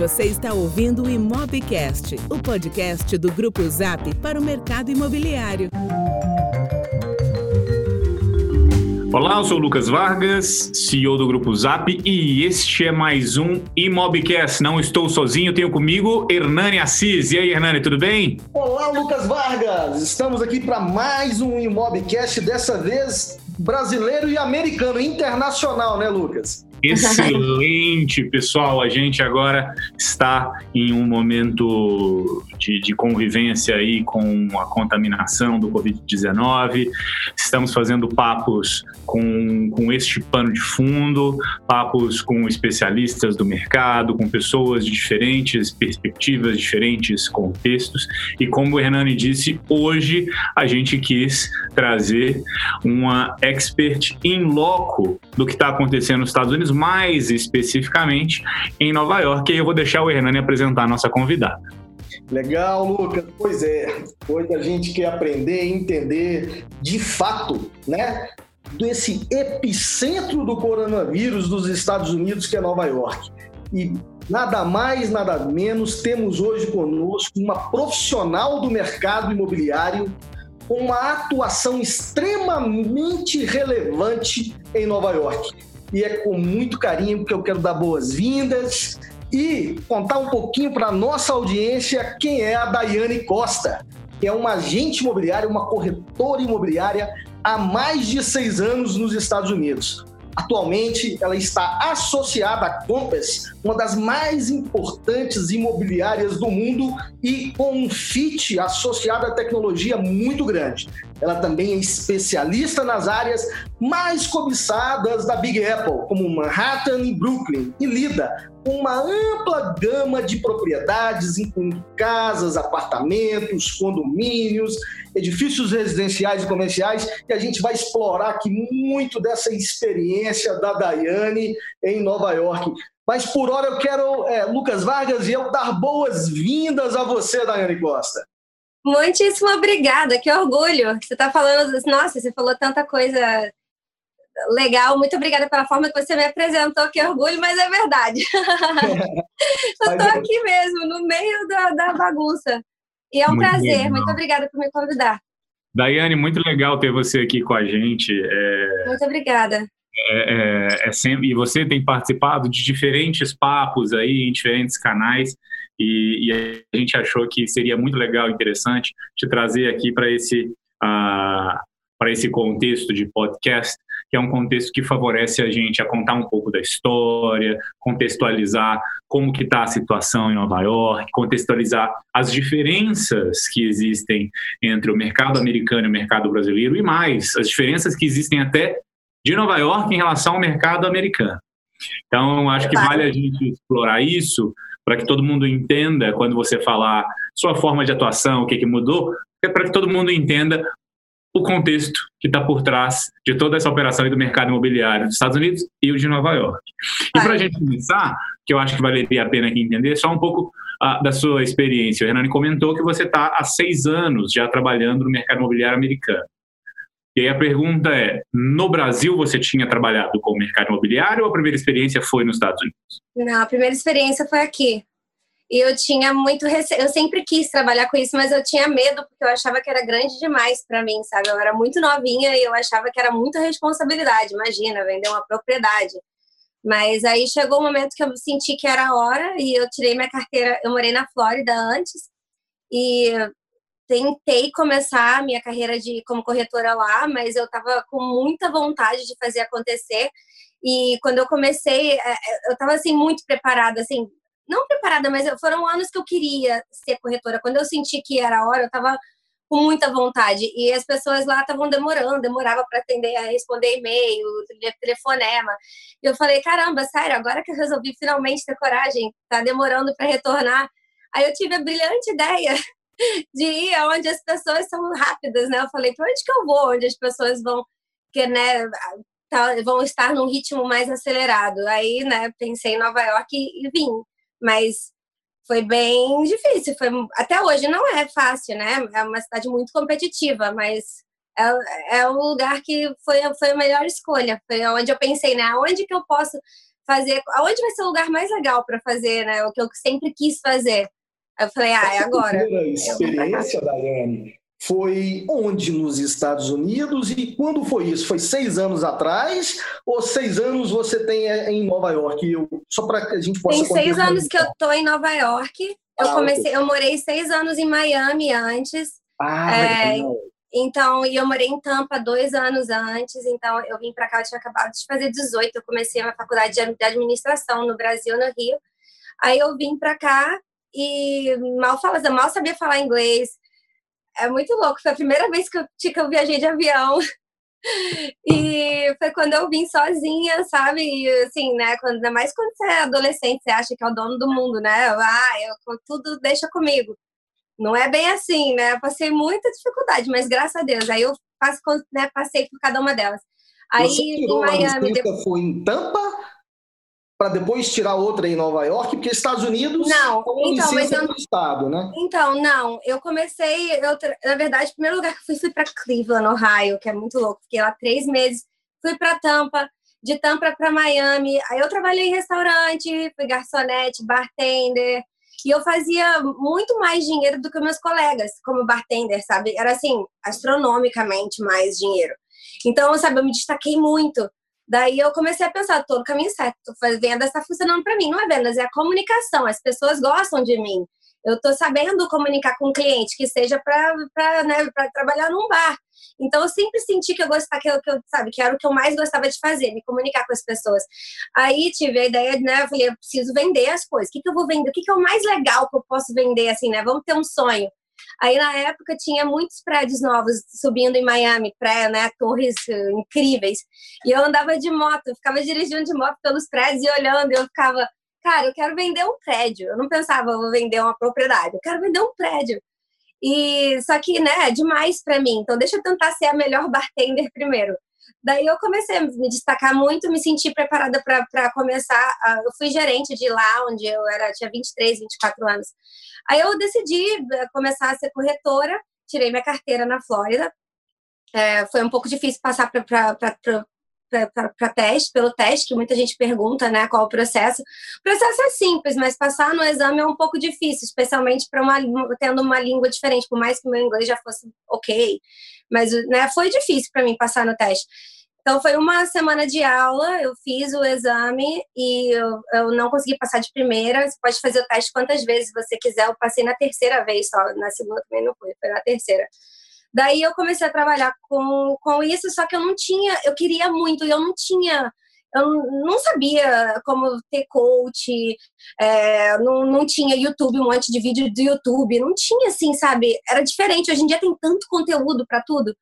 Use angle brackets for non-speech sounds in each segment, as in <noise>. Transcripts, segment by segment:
Você está ouvindo o Imobcast, o podcast do Grupo Zap para o mercado imobiliário. Olá, eu sou o Lucas Vargas, CEO do Grupo Zap, e este é mais um Imobcast. Não estou sozinho, tenho comigo Hernani Assis. E aí, Hernani, tudo bem? Olá, Lucas Vargas! Estamos aqui para mais um Imobcast, dessa vez brasileiro e americano, internacional, né, Lucas? Excelente, pessoal. A gente agora está em um momento de, de, convivência aí com a contaminação do Covid-19. Estamos fazendo papos com, com este pano de fundo, papos com especialistas do mercado, com pessoas de diferentes perspectivas, diferentes contextos. E como o Hernani disse, hoje a gente quis trazer uma expert in loco do que está acontecendo nos Estados Unidos mais especificamente em Nova York. E eu vou deixar o Hernani apresentar a nossa convidada. Legal, Lucas. Pois é, hoje a gente quer aprender e entender de fato, né, desse epicentro do coronavírus dos Estados Unidos, que é Nova York. E nada mais, nada menos, temos hoje conosco uma profissional do mercado imobiliário com uma atuação extremamente relevante em Nova York e é com muito carinho que eu quero dar boas-vindas e contar um pouquinho para a nossa audiência quem é a Daiane Costa, que é uma agente imobiliária, uma corretora imobiliária há mais de seis anos nos Estados Unidos. Atualmente, ela está associada à Compass, uma das mais importantes imobiliárias do mundo e com um fit associado à tecnologia muito grande. Ela também é especialista nas áreas mais cobiçadas da Big Apple, como Manhattan e Brooklyn, e lida com uma ampla gama de propriedades, incluindo casas, apartamentos, condomínios, edifícios residenciais e comerciais, e a gente vai explorar aqui muito dessa experiência da Daiane em Nova York. Mas por hora eu quero, é, Lucas Vargas e eu, dar boas-vindas a você, Daiane Costa. Muitíssimo obrigada, que orgulho. Você está falando, nossa, você falou tanta coisa legal. Muito obrigada pela forma que você me apresentou, que orgulho, mas é verdade. <laughs> eu estou aqui mesmo, no meio da, da bagunça. E é um muito prazer. Legal. Muito obrigada por me convidar. Daiane, muito legal ter você aqui com a gente. É... Muito obrigada. É, é, é, sempre, e você tem participado de diferentes papos aí em diferentes canais e, e a gente achou que seria muito legal e interessante te trazer aqui para esse uh, para esse contexto de podcast que é um contexto que favorece a gente a contar um pouco da história, contextualizar como que está a situação em Nova York, contextualizar as diferenças que existem entre o mercado americano e o mercado brasileiro e mais, as diferenças que existem até de Nova York em relação ao mercado americano. Então, acho que vale a gente explorar isso para que todo mundo entenda, quando você falar sua forma de atuação, o que, que mudou, é para que todo mundo entenda o contexto que está por trás de toda essa operação do mercado imobiliário dos Estados Unidos e o de Nova York. E para a gente começar, que eu acho que valeria a pena aqui entender, só um pouco uh, da sua experiência. O Hernani comentou que você está há seis anos já trabalhando no mercado imobiliário americano. E aí a pergunta é: no Brasil você tinha trabalhado com o mercado imobiliário ou a primeira experiência foi nos Estados Unidos? Não, a primeira experiência foi aqui. E eu tinha muito rece... eu sempre quis trabalhar com isso, mas eu tinha medo porque eu achava que era grande demais para mim, sabe? Eu era muito novinha e eu achava que era muita responsabilidade, imagina, vender uma propriedade. Mas aí chegou o um momento que eu senti que era a hora e eu tirei minha carteira, eu morei na Flórida antes e tentei começar a minha carreira de como corretora lá, mas eu estava com muita vontade de fazer acontecer. E quando eu comecei, é, é, eu estava assim muito preparada, assim, não preparada, mas foram anos que eu queria ser corretora. Quando eu senti que era a hora, eu estava com muita vontade. E as pessoas lá estavam demorando, demorava para atender, responder e-mail, telefonema. E eu falei, caramba, sério, agora que eu resolvi finalmente ter coragem, tá demorando para retornar. Aí eu tive a brilhante ideia <laughs> de ir aonde as pessoas são rápidas, né? Eu falei, para onde que eu vou? Onde as pessoas vão, que, né, tá, vão estar num ritmo mais acelerado. Aí, né, pensei em Nova York e, e vim mas foi bem difícil. Foi, até hoje não é fácil, né? É uma cidade muito competitiva, mas é, é um lugar que foi, foi a melhor escolha. Foi onde eu pensei, né? Onde que eu posso fazer. Aonde vai ser o lugar mais legal para fazer, né? O que eu sempre quis fazer. Eu falei, ah, é agora. A primeira experiência, Daiane, foi onde nos Estados Unidos e quando foi isso? Foi seis anos atrás ou seis anos você tem é, em Nova York? Eu, só para que a gente possa. Tem seis anos que eu tô em Nova York. Eu ah, comecei, eu morei seis anos em Miami antes. Ah, é, então, e eu morei em Tampa dois anos antes, então eu vim para cá, eu tinha acabado de fazer 18, eu comecei a faculdade de administração no Brasil, no Rio. Aí eu vim para cá e mal, fala, mal sabia falar inglês, é muito louco. Foi a primeira vez que eu, que eu viajei de avião. <laughs> E foi quando eu vim sozinha, sabe? E, assim, né? Quando, ainda mais quando você é adolescente, você acha que é o dono do mundo, né? Ah, eu, tudo deixa comigo. Não é bem assim, né? Eu passei muita dificuldade, mas graças a Deus. Aí eu passo, né, passei por cada uma delas. Aí em Miami. Depois... Foi em Tampa para depois tirar outra em Nova York, porque Estados Unidos não, é então, mas eu, estado, né? Então, não, eu comecei, eu, na verdade, o primeiro lugar que eu fui, fui para Cleveland, Ohio, que é muito louco, fiquei lá três meses, fui para Tampa, de Tampa para Miami, aí eu trabalhei em restaurante, fui garçonete, bartender, e eu fazia muito mais dinheiro do que meus colegas como bartender, sabe? Era assim, astronomicamente mais dinheiro. Então, sabe, eu me destaquei muito. Daí eu comecei a pensar, tô no caminho certo, vendas está funcionando para mim. Não é vendas, é a comunicação. As pessoas gostam de mim. Eu estou sabendo comunicar com o cliente, que seja para né, trabalhar num bar. Então eu sempre senti que eu gostava, que eu, que eu, sabe, que era o que eu mais gostava de fazer, me comunicar com as pessoas. Aí tive a ideia, né? Eu falei, eu preciso vender as coisas. O que, que eu vou vender? O que, que é o mais legal que eu posso vender, assim, né? Vamos ter um sonho. Aí na época tinha muitos prédios novos subindo em Miami, pré, né, torres uh, incríveis. E eu andava de moto, eu ficava dirigindo de moto pelos prédios e olhando, e eu ficava, cara, eu quero vender um prédio. Eu não pensava, vou vender uma propriedade, eu quero vender um prédio. E só que, né, é demais para mim. Então deixa eu tentar ser a melhor bartender primeiro. Daí eu comecei a me destacar muito, me senti preparada para começar. Eu fui gerente de lá, onde eu era tinha 23, 24 anos. Aí eu decidi eh, começar a ser corretora, tirei minha carteira na Flórida. É, foi um pouco difícil passar para para teste, pelo teste, que muita gente pergunta, né, qual o processo. O processo é simples, mas passar no exame é um pouco difícil, especialmente para uma tendo uma língua diferente, por mais que meu inglês já fosse ok, mas né, foi difícil para mim passar no teste. Então foi uma semana de aula, eu fiz o exame e eu, eu, não consegui passar de primeira. Você pode fazer o teste quantas vezes você quiser. Eu passei na terceira vez só, na segunda também não foi, foi na terceira. Daí eu comecei a trabalhar com, com isso, só que eu não tinha, eu queria muito, e eu não tinha, eu não sabia como ter coach, é, não, não tinha YouTube, um monte de vídeo do YouTube, não tinha assim, sabe? Era diferente. Hoje em dia tem tanto conteúdo para tudo.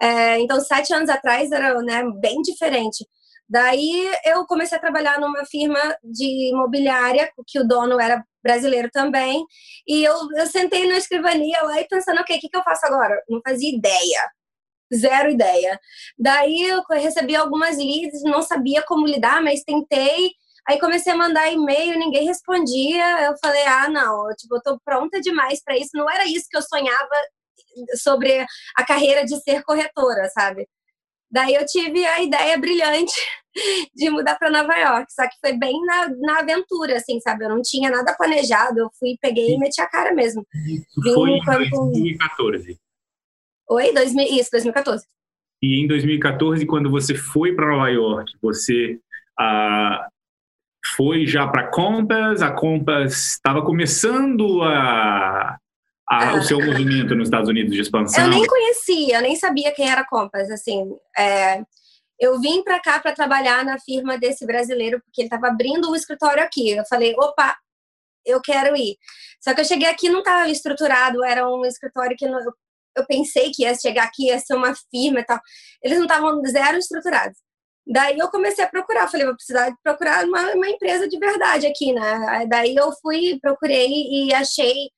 É, então, sete anos atrás era né, bem diferente. Daí eu comecei a trabalhar numa firma de imobiliária, que o dono era brasileiro também. E eu, eu sentei na escrivania lá e pensando, ok, o que, que eu faço agora? Não fazia ideia. Zero ideia. Daí eu recebi algumas leads, não sabia como lidar, mas tentei. Aí comecei a mandar e-mail, ninguém respondia. Eu falei, ah, não, eu, tipo, eu tô pronta demais para isso. Não era isso que eu sonhava sobre a carreira de ser corretora, sabe? Daí eu tive a ideia brilhante <laughs> de mudar para Nova York, só que foi bem na, na aventura, assim, sabe? Eu não tinha nada planejado, eu fui, peguei e meti a cara mesmo. Isso foi em 2014. Oi, 2000, isso, 2014. E em 2014, quando você foi para Nova York, você ah, foi já para Compass, a Compass estava começando a a, o seu movimento nos Estados Unidos de expansão? Eu nem conhecia, eu nem sabia quem era Compass. Assim, é, eu vim para cá para trabalhar na firma desse brasileiro porque ele estava abrindo um escritório aqui. Eu falei, opa, eu quero ir. Só que eu cheguei aqui não estava estruturado, era um escritório que não, eu pensei que ia chegar aqui, ia ser uma firma e tal. Eles não estavam zero estruturados. Daí eu comecei a procurar, falei, vou precisar procurar uma, uma empresa de verdade aqui, né? Daí eu fui, procurei e achei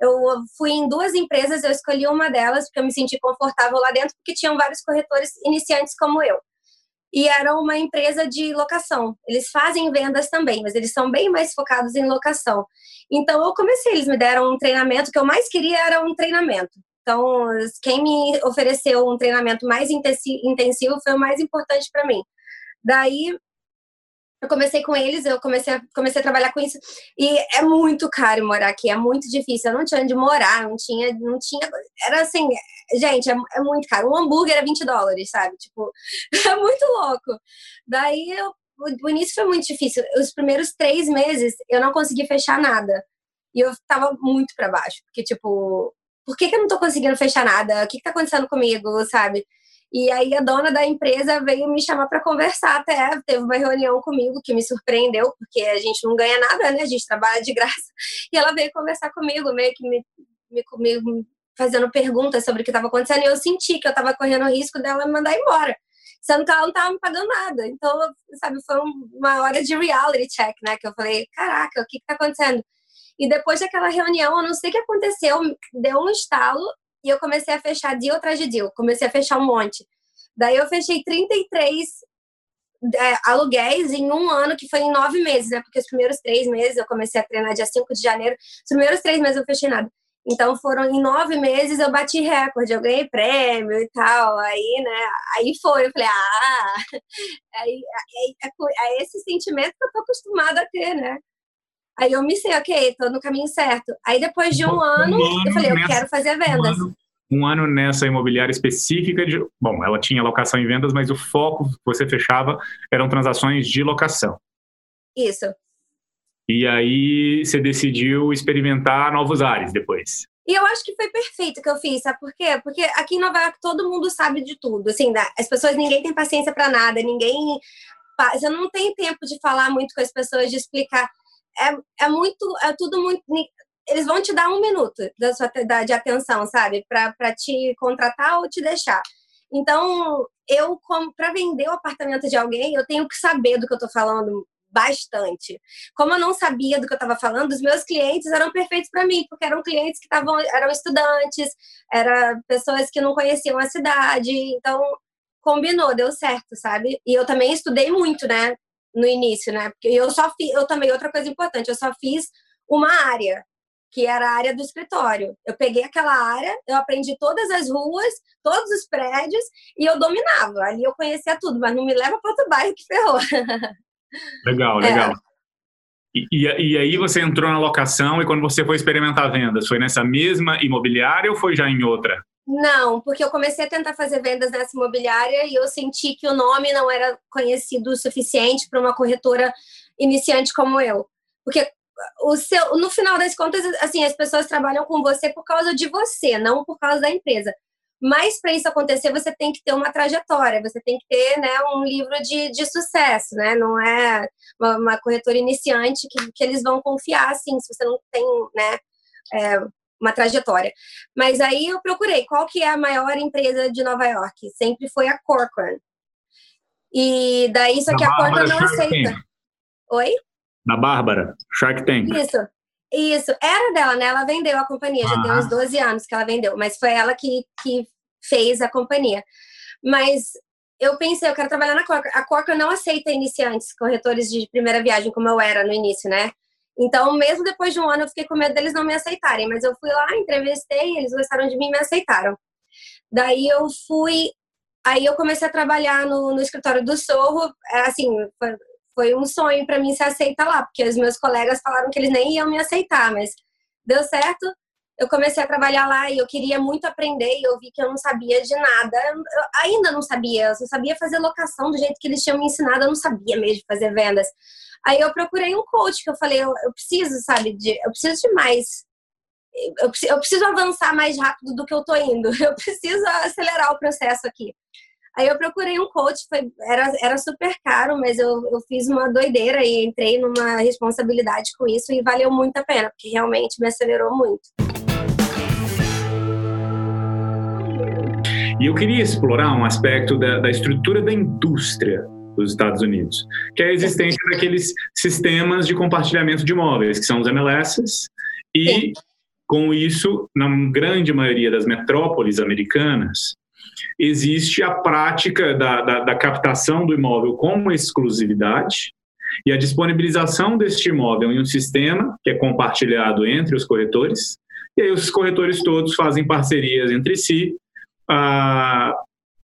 eu fui em duas empresas, eu escolhi uma delas porque eu me senti confortável lá dentro, porque tinham vários corretores iniciantes como eu. E era uma empresa de locação. Eles fazem vendas também, mas eles são bem mais focados em locação. Então eu comecei, eles me deram um treinamento, o que eu mais queria era um treinamento. Então, quem me ofereceu um treinamento mais intensivo foi o mais importante para mim. Daí eu comecei com eles, eu comecei a, comecei a trabalhar com isso. E é muito caro morar aqui, é muito difícil. Eu não tinha onde morar, não tinha, não tinha. Era assim, gente, é, é muito caro. Um hambúrguer era 20 dólares, sabe? Tipo, <laughs> é muito louco. Daí eu, o, o início foi muito difícil. Os primeiros três meses eu não consegui fechar nada. E eu tava muito para baixo. Porque, tipo, por que, que eu não tô conseguindo fechar nada? O que, que tá acontecendo comigo, sabe? E aí a dona da empresa veio me chamar para conversar até, teve uma reunião comigo que me surpreendeu, porque a gente não ganha nada, né? A gente trabalha de graça. E ela veio conversar comigo, meio que me, me, me fazendo perguntas sobre o que estava acontecendo, e eu senti que eu estava correndo o risco dela me mandar embora. Sendo que ela não estava me pagando nada. Então, sabe, foi uma hora de reality check, né? Que eu falei, caraca, o que está acontecendo? E depois daquela reunião, eu não sei o que aconteceu, deu um estalo e eu comecei a fechar deal atrás de deal, comecei a fechar um monte. Daí eu fechei 33 é, aluguéis em um ano, que foi em nove meses, né? Porque os primeiros três meses eu comecei a treinar dia 5 de janeiro, os primeiros três meses eu fechei nada. Então foram em nove meses eu bati recorde, eu ganhei prêmio e tal. Aí, né? Aí foi, eu falei, ah, <laughs> aí, aí, é, é esse sentimento que eu tô acostumada a ter, né? Aí eu me sei, ok, tô no caminho certo. Aí depois de um, um ano, ano, eu falei, eu quero fazer vendas. Um ano, um ano, nessa imobiliária específica de. Bom, ela tinha locação em vendas, mas o foco que você fechava eram transações de locação. Isso. E aí você decidiu experimentar novos ares depois. E eu acho que foi perfeito que eu fiz, sabe por quê? Porque aqui em Nova York todo mundo sabe de tudo. Assim, as pessoas, ninguém tem paciência para nada, ninguém. Você não tem tempo de falar muito com as pessoas, de explicar é, é muito, é tudo muito. Eles vão te dar um minuto da sua, de atenção, sabe? Para te contratar ou te deixar. Então, eu, para vender o apartamento de alguém, eu tenho que saber do que eu estou falando bastante. Como eu não sabia do que eu estava falando, os meus clientes eram perfeitos para mim, porque eram clientes que estavam, eram estudantes, eram pessoas que não conheciam a cidade, então combinou, deu certo, sabe? E eu também estudei muito, né? No início, né? Porque eu só fiz, eu também, outra coisa importante, eu só fiz uma área, que era a área do escritório. Eu peguei aquela área, eu aprendi todas as ruas, todos os prédios, e eu dominava. Ali eu conhecia tudo, mas não me leva para outro bairro que ferrou. Legal, <laughs> legal. É. E, e, aí você entrou na locação e quando você foi experimentar vendas, foi nessa mesma imobiliária ou foi já em outra? Não, porque eu comecei a tentar fazer vendas nessa imobiliária e eu senti que o nome não era conhecido o suficiente para uma corretora iniciante como eu. Porque o seu, no final das contas, assim, as pessoas trabalham com você por causa de você, não por causa da empresa. Mas para isso acontecer, você tem que ter uma trajetória, você tem que ter né, um livro de, de sucesso, né? Não é uma, uma corretora iniciante que, que eles vão confiar, assim, se você não tem né, é, uma trajetória. Mas aí eu procurei qual que é a maior empresa de Nova York. Sempre foi a Corcoran. E daí, só que a Corcoran não aceita. Tank. Oi? Da Bárbara, Shark Tank. Isso. Isso, era dela, né? Ela vendeu a companhia, já tem uns 12 anos que ela vendeu, mas foi ela que, que fez a companhia. Mas eu pensei, eu quero trabalhar na Corcoran. A Corcoran não aceita iniciantes, corretores de primeira viagem, como eu era no início, né? Então, mesmo depois de um ano, eu fiquei com medo deles não me aceitarem. Mas eu fui lá, entrevistei, eles gostaram de mim e me aceitaram. Daí eu fui. Aí eu comecei a trabalhar no, no escritório do Sorro. É, assim, foi, foi um sonho para mim ser aceita lá, porque os meus colegas falaram que eles nem iam me aceitar, mas deu certo. Eu comecei a trabalhar lá e eu queria muito aprender e eu vi que eu não sabia de nada. Eu ainda não sabia, eu só sabia fazer locação do jeito que eles tinham me ensinado, eu não sabia mesmo fazer vendas. Aí eu procurei um coach, que eu falei, eu, eu preciso, sabe, de, eu preciso de mais. Eu, eu preciso avançar mais rápido do que eu tô indo. <laughs> Eu preciso acelerar o processo aqui. Aí eu procurei um coach, foi, era, era super caro, mas eu, eu fiz uma doideira e entrei numa responsabilidade com isso e valeu muito a pena, porque realmente me acelerou muito. E eu queria explorar um aspecto da, da estrutura da indústria dos Estados Unidos, que é a existência daqueles sistemas de compartilhamento de imóveis, que são os MLSs, e Sim. com isso, na grande maioria das metrópoles americanas, existe a prática da, da, da captação do imóvel como exclusividade e a disponibilização deste imóvel em um sistema que é compartilhado entre os corretores, e aí os corretores todos fazem parcerias entre si, ah,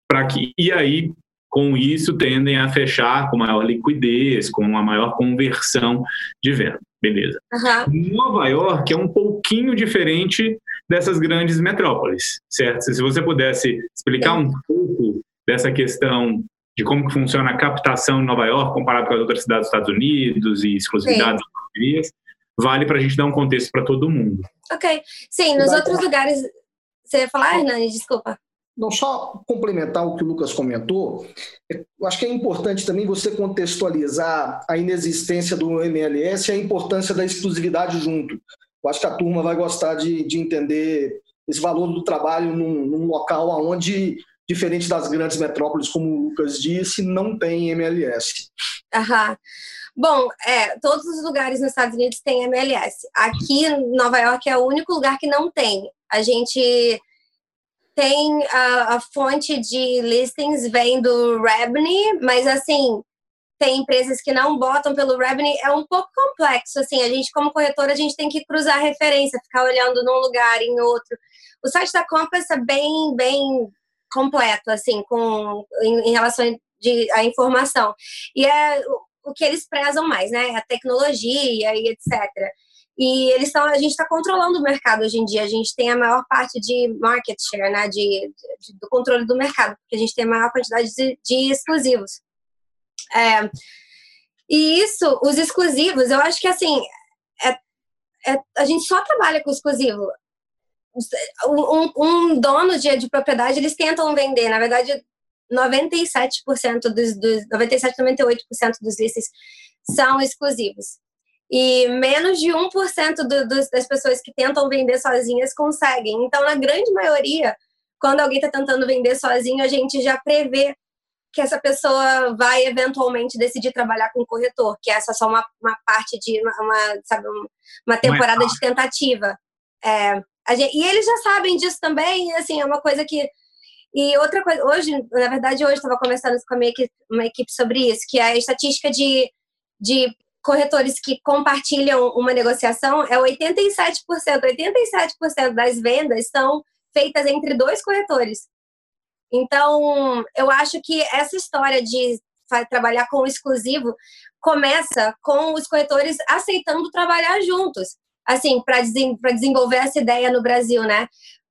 para que e aí com isso tendem a fechar com maior liquidez, com uma maior conversão de venda. Beleza. Uhum. Nova York é um pouquinho diferente dessas grandes metrópoles, certo? Se você pudesse explicar um pouco dessa questão de como que funciona a captação em Nova York comparado com as outras cidades dos Estados Unidos e exclusividades das vale para a gente dar um contexto para todo mundo. Ok. Sim, nos outros lugares. Você ia falar, Hernani? Desculpa. Não, só complementar o que o Lucas comentou, eu acho que é importante também você contextualizar a inexistência do MLS e a importância da exclusividade junto. Eu acho que a turma vai gostar de, de entender esse valor do trabalho num, num local onde, diferente das grandes metrópoles, como o Lucas disse, não tem MLS. Aham. Bom, é, todos os lugares nos Estados Unidos têm MLS. Aqui, Nova York é o único lugar que não tem. A gente tem a, a fonte de listings vem do Revenue, mas assim, tem empresas que não botam pelo Revenue, é um pouco complexo, assim, a gente como corretora, a gente tem que cruzar referência, ficar olhando num lugar, em outro. O site da Compass é bem, bem completo, assim, com, em, em relação de, à informação. E é o que eles prezam mais, né? A tecnologia e etc. E eles estão, a gente está controlando o mercado hoje em dia. A gente tem a maior parte de market share, né? De, de do controle do mercado, porque a gente tem a maior quantidade de, de exclusivos. É, e isso, os exclusivos, eu acho que assim, é, é, a gente só trabalha com exclusivo. Um, um dono de, de propriedade, eles tentam vender. Na verdade, 97% dos, dos 97, 98% dos listings são exclusivos. E menos de 1% do, do, das pessoas que tentam vender sozinhas conseguem. Então, na grande maioria, quando alguém está tentando vender sozinho, a gente já prevê que essa pessoa vai eventualmente decidir trabalhar com corretor, que essa é só uma, uma parte de uma, uma sabe, uma temporada de tentativa. É, gente, e eles já sabem disso também, assim, é uma coisa que e outra coisa, hoje, na verdade, hoje estava conversando com a minha equipe, uma equipe sobre isso, que é a estatística de, de corretores que compartilham uma negociação é 87%. 87% das vendas são feitas entre dois corretores. Então, eu acho que essa história de trabalhar com o exclusivo começa com os corretores aceitando trabalhar juntos, assim, para desenvolver essa ideia no Brasil, né?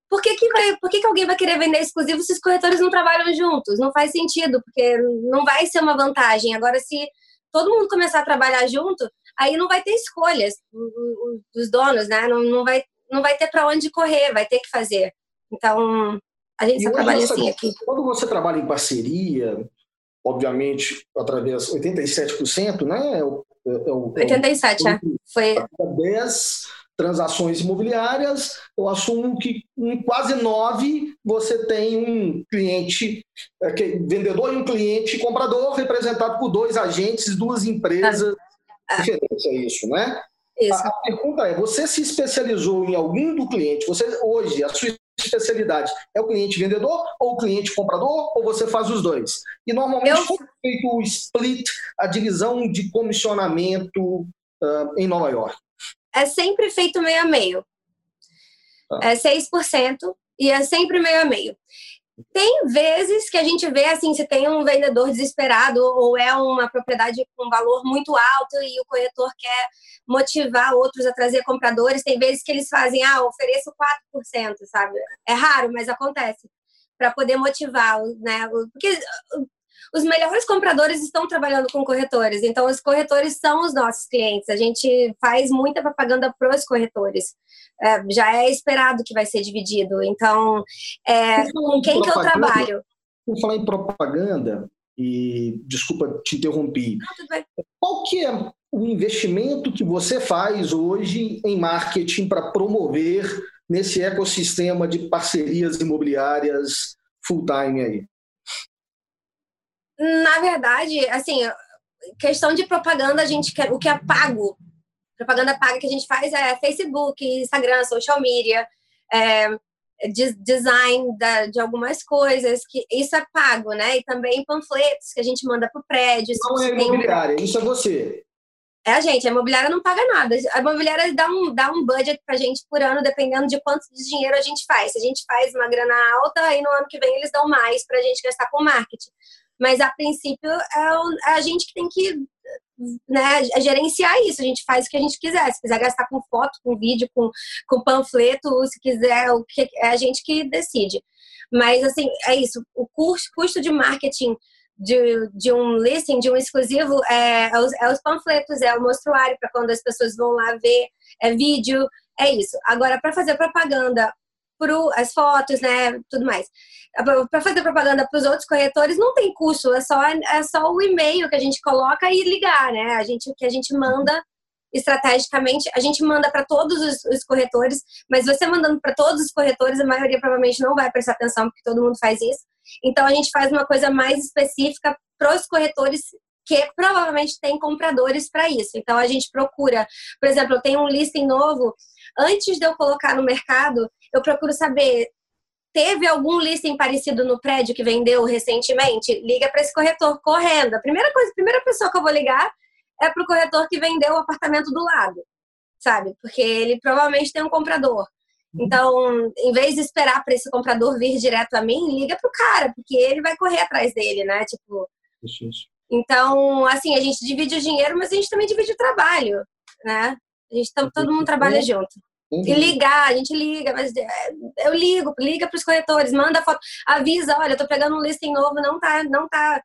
Por que, que, vai, por que, que alguém vai querer vender exclusivo se os corretores não trabalham juntos? Não faz sentido, porque não vai ser uma vantagem. Agora, se todo mundo começar a trabalhar junto, aí não vai ter escolhas dos donos, né? Não, não, vai, não vai ter para onde correr, vai ter que fazer. Então, a gente só trabalha assim aqui. Quando você trabalha em parceria, obviamente, através 87%, né? É o, é o, 87, é. Foi 10 transações imobiliárias, eu assumo que em quase nove você tem um cliente, é, vendedor e um cliente comprador, representado por dois agentes, duas empresas ah. diferentes, é isso, né? Isso. A, a pergunta é: você se especializou em algum do cliente? Você hoje, a sua especialidade é o cliente vendedor ou o cliente comprador, ou você faz os dois? E normalmente, eu... como é feito o split, a divisão de comissionamento uh, em Nova York? É sempre feito meio a meio. Ah. É 6% e é sempre meio a meio. Tem vezes que a gente vê assim, se tem um vendedor desesperado ou é uma propriedade com valor muito alto e o corretor quer motivar outros a trazer compradores, tem vezes que eles fazem, ah, ofereço 4%, sabe? É raro, mas acontece. Para poder motivar, né? Porque os melhores compradores estão trabalhando com corretores, então os corretores são os nossos clientes. A gente faz muita propaganda para os corretores. É, já é esperado que vai ser dividido. Então, é, com quem que eu trabalho? Vou falar em propaganda, e desculpa te interromper. Qual que é o investimento que você faz hoje em marketing para promover nesse ecossistema de parcerias imobiliárias full time aí? Na verdade, assim, questão de propaganda, a gente quer o que é pago. Propaganda paga que a gente faz é Facebook, Instagram, social media, é, design da, de algumas coisas, que isso é pago, né? E também panfletos que a gente manda para o prédio. Não é imobiliária, isso é você. É a gente, a imobiliária não paga nada. A imobiliária dá um, dá um budget pra gente por ano, dependendo de quanto de dinheiro a gente faz. Se a gente faz uma grana alta, aí no ano que vem eles dão mais pra gente gastar com marketing. Mas a princípio é a gente que tem que né, gerenciar isso. A gente faz o que a gente quiser. Se quiser gastar com foto, com vídeo, com, com panfleto, se quiser, o que é a gente que decide. Mas assim, é isso. O custo, custo de marketing de, de um listing, de um exclusivo, é, é, os, é os panfletos, é o mostruário para quando as pessoas vão lá ver, é vídeo, é isso. Agora, para fazer propaganda pro, as fotos, né, tudo mais. Para fazer propaganda para os outros corretores não tem custo, é só é só o e-mail que a gente coloca e ligar, né? A gente que a gente manda estrategicamente, a gente manda para todos os, os, corretores, mas você mandando para todos os corretores, a maioria provavelmente não vai prestar atenção porque todo mundo faz isso. Então a gente faz uma coisa mais específica para os corretores que provavelmente tem compradores para isso. Então a gente procura, por exemplo, eu tenho um listing novo, antes de eu colocar no mercado, eu procuro saber teve algum listing parecido no prédio que vendeu recentemente? Liga para esse corretor correndo. A primeira coisa, a primeira pessoa que eu vou ligar é para o corretor que vendeu o apartamento do lado, sabe? Porque ele provavelmente tem um comprador. Uhum. Então, em vez de esperar para esse comprador vir direto a mim, liga pro cara, porque ele vai correr atrás dele, né? Tipo. Então, assim, a gente divide o dinheiro, mas a gente também divide o trabalho, né? A gente todo mundo trabalha junto. Uhum. E ligar, a gente liga, mas é, eu ligo, liga para os corretores, manda foto, avisa, olha, tô pegando um listing novo, não tá, não tá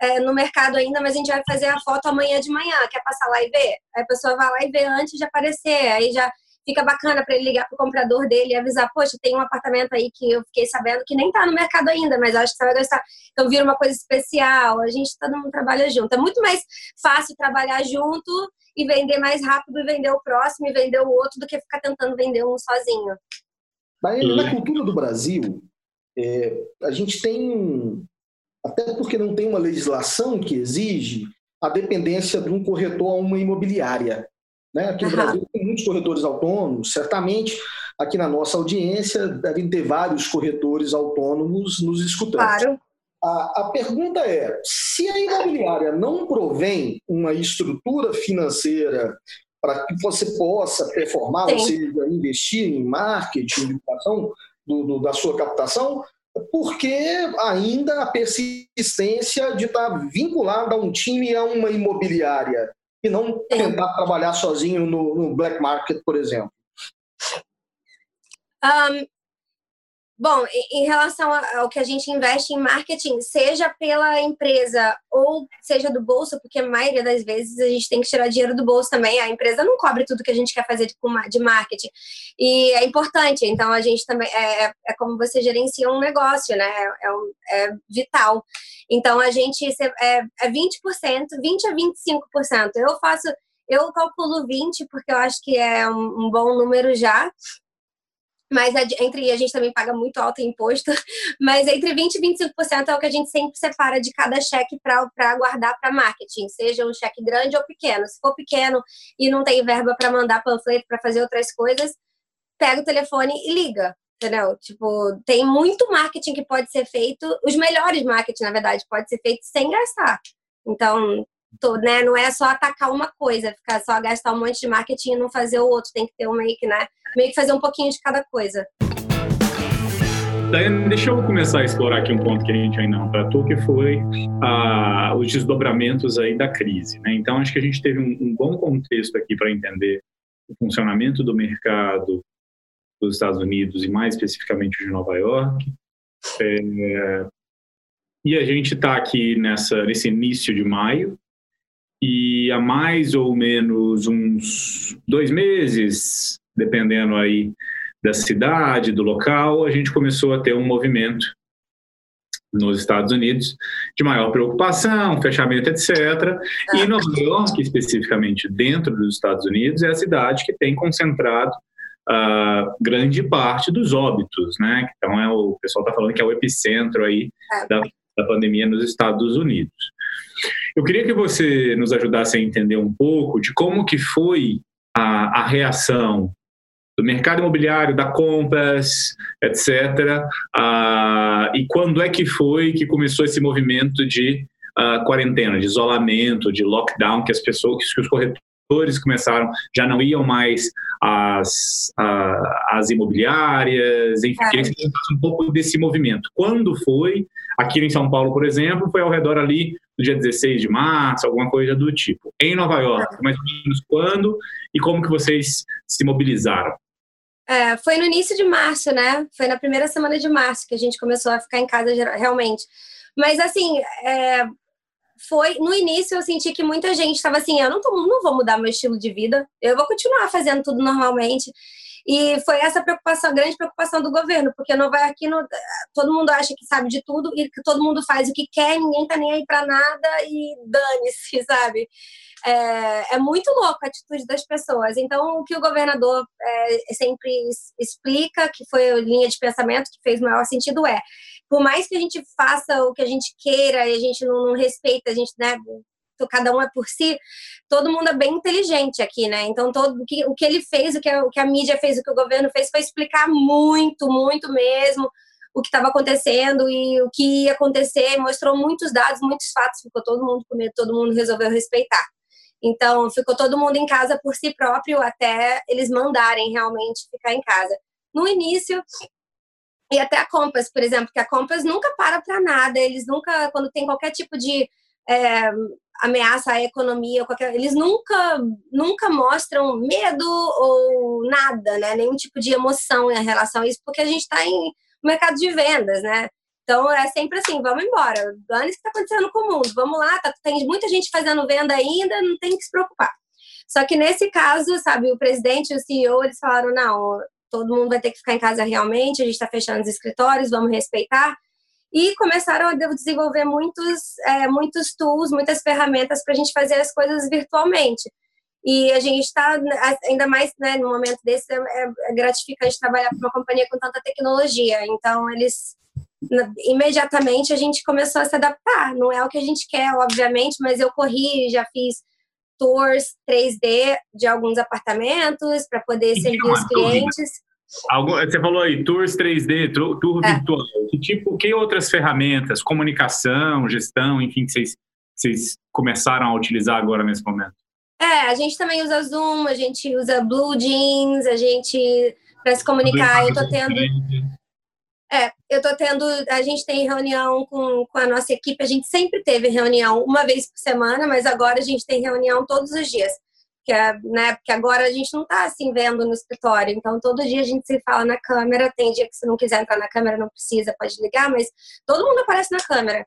é, no mercado ainda, mas a gente vai fazer a foto amanhã de manhã, quer passar lá e ver? Aí a pessoa vai lá e vê antes de aparecer, aí já fica bacana para ele ligar pro comprador dele e avisar, poxa, tem um apartamento aí que eu fiquei sabendo que nem tá no mercado ainda, mas acho que você vai gostar. Então vira uma coisa especial, a gente todo mundo trabalha junto. É muito mais fácil trabalhar junto e vender mais rápido e vender o próximo e vender o outro do que ficar tentando vender um sozinho. Mas na cultura do Brasil, é, a gente tem, até porque não tem uma legislação que exige a dependência de um corretor a uma imobiliária. Né? Aqui no uhum. Brasil tem muitos corretores autônomos, certamente aqui na nossa audiência devem ter vários corretores autônomos nos escutando. Claro. A, a pergunta é: se a imobiliária não provém uma estrutura financeira para que você possa performar, Sim. ou seja, investir em marketing, divulgação do, do, da sua captação, porque ainda a persistência de estar vinculada a um time, a uma imobiliária e não tentar trabalhar sozinho no, no black market, por exemplo? Um, Bom, em relação ao que a gente investe em marketing, seja pela empresa ou seja do bolso, porque a maioria das vezes a gente tem que tirar dinheiro do bolso também, a empresa não cobre tudo que a gente quer fazer de marketing. E é importante, então a gente também, é, é, é como você gerencia um negócio, né? É, é, é vital. Então a gente, é, é 20%, 20% a 25%. Eu faço, eu calculo 20% porque eu acho que é um, um bom número já mas entre a gente também paga muito alto imposto, <laughs> mas entre 20% e 25% é o que a gente sempre separa de cada cheque para guardar para marketing, seja um cheque grande ou pequeno. Se for pequeno e não tem verba para mandar panfleto para fazer outras coisas, pega o telefone e liga. Entendeu? Tipo, tem muito marketing que pode ser feito, os melhores marketing, na verdade, pode ser feito sem gastar. Então, né, não é só atacar uma coisa, ficar só gastar um monte de marketing e não fazer o outro, tem que ter um meio que, né, meio que fazer um pouquinho de cada coisa. Daiane, deixa eu começar a explorar aqui um ponto que a gente ainda não tratou, que foi ah, os desdobramentos aí da crise. Né? Então, acho que a gente teve um, um bom contexto aqui para entender o funcionamento do mercado dos Estados Unidos e mais especificamente de Nova York. É, e a gente está aqui nessa, nesse início de maio, e há mais ou menos uns dois meses, dependendo aí da cidade, do local, a gente começou a ter um movimento nos Estados Unidos de maior preocupação, fechamento, etc. E ah. Nova York, especificamente dentro dos Estados Unidos, é a cidade que tem concentrado uh, grande parte dos óbitos, né? Então é o, o pessoal está falando que é o epicentro aí é. da, da pandemia nos Estados Unidos. Eu queria que você nos ajudasse a entender um pouco de como que foi a, a reação do mercado imobiliário, da Compass, etc. E quando é que foi que começou esse movimento de quarentena, de isolamento, de lockdown, que as pessoas, que os corretores começaram, já não iam mais às, às imobiliárias, enfim, queria que você um pouco desse movimento. Quando foi Aqui em São Paulo, por exemplo, foi ao redor ali do dia 16 de março, alguma coisa do tipo. Em Nova York, mais ou menos quando e como que vocês se mobilizaram? É, foi no início de março, né? Foi na primeira semana de março que a gente começou a ficar em casa realmente. Mas assim, é, foi no início eu senti que muita gente estava assim, eu não, tô, não vou mudar meu estilo de vida, eu vou continuar fazendo tudo normalmente. E foi essa preocupação, a grande preocupação do governo, porque Nova York no, todo mundo acha que sabe de tudo e que todo mundo faz o que quer, ninguém tá nem aí para nada e dane-se, <laughs> sabe? É, é, muito louco a atitude das pessoas. Então, o que o governador é, sempre explica, que foi a linha de pensamento que fez o maior sentido, é: por mais que a gente faça o que a gente queira e a gente não, não respeita, a gente, né, cada um é por si, todo mundo é bem inteligente aqui, né? Então, todo o que, o que ele fez, o que, a, o que a mídia fez, o que o governo fez, foi explicar muito, muito mesmo o que estava acontecendo e o que ia acontecer, mostrou muitos dados, muitos fatos, ficou todo mundo com medo, todo mundo resolveu respeitar. Então, ficou todo mundo em casa por si próprio até eles mandarem realmente ficar em casa. No início, e até a Compass, por exemplo, que a Compass nunca para para nada, eles nunca, quando tem qualquer tipo de é, ameaça à economia, qualquer, eles nunca, nunca mostram medo ou nada, né? Nenhum tipo de emoção em relação a isso, porque a gente está em mercado de vendas, né? Então é sempre assim, vamos embora. Dane que está acontecendo com o mundo. Vamos lá, tá, tem muita gente fazendo venda ainda, não tem que se preocupar. Só que nesse caso, sabe, o presidente e o CEO, eles falaram, não, todo mundo vai ter que ficar em casa realmente, a gente está fechando os escritórios, vamos respeitar e começaram a desenvolver muitos, é, muitos tools, muitas ferramentas para a gente fazer as coisas virtualmente. E a gente está, ainda mais né, no momento desse, é, é gratificante trabalhar para uma companhia com tanta tecnologia. Então, eles, imediatamente, a gente começou a se adaptar. Não é o que a gente quer, obviamente, mas eu corri, já fiz tours 3D de alguns apartamentos para poder servir os clientes. Algum, você falou aí, tours 3D, tour, é. virtual. Que tipo, que outras ferramentas, comunicação, gestão, enfim, que vocês, vocês começaram a utilizar agora nesse momento? É, a gente também usa Zoom, a gente usa Blue Jeans, a gente para se comunicar. Eu tô tendo. É, eu tô tendo. A gente tem reunião com, com a nossa equipe. A gente sempre teve reunião uma vez por semana, mas agora a gente tem reunião todos os dias que é, né, porque agora a gente não está assim vendo no escritório, então todo dia a gente se fala na câmera, tem dia que se não quiser entrar na câmera não precisa, pode ligar, mas todo mundo aparece na câmera.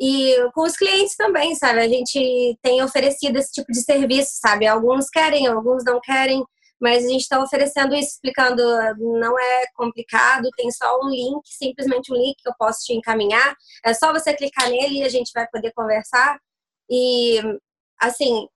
E com os clientes também, sabe? A gente tem oferecido esse tipo de serviço, sabe? Alguns querem, alguns não querem, mas a gente está oferecendo isso, explicando, não é complicado, tem só um link, simplesmente um link que eu posso te encaminhar. É só você clicar nele e a gente vai poder conversar. E, assim,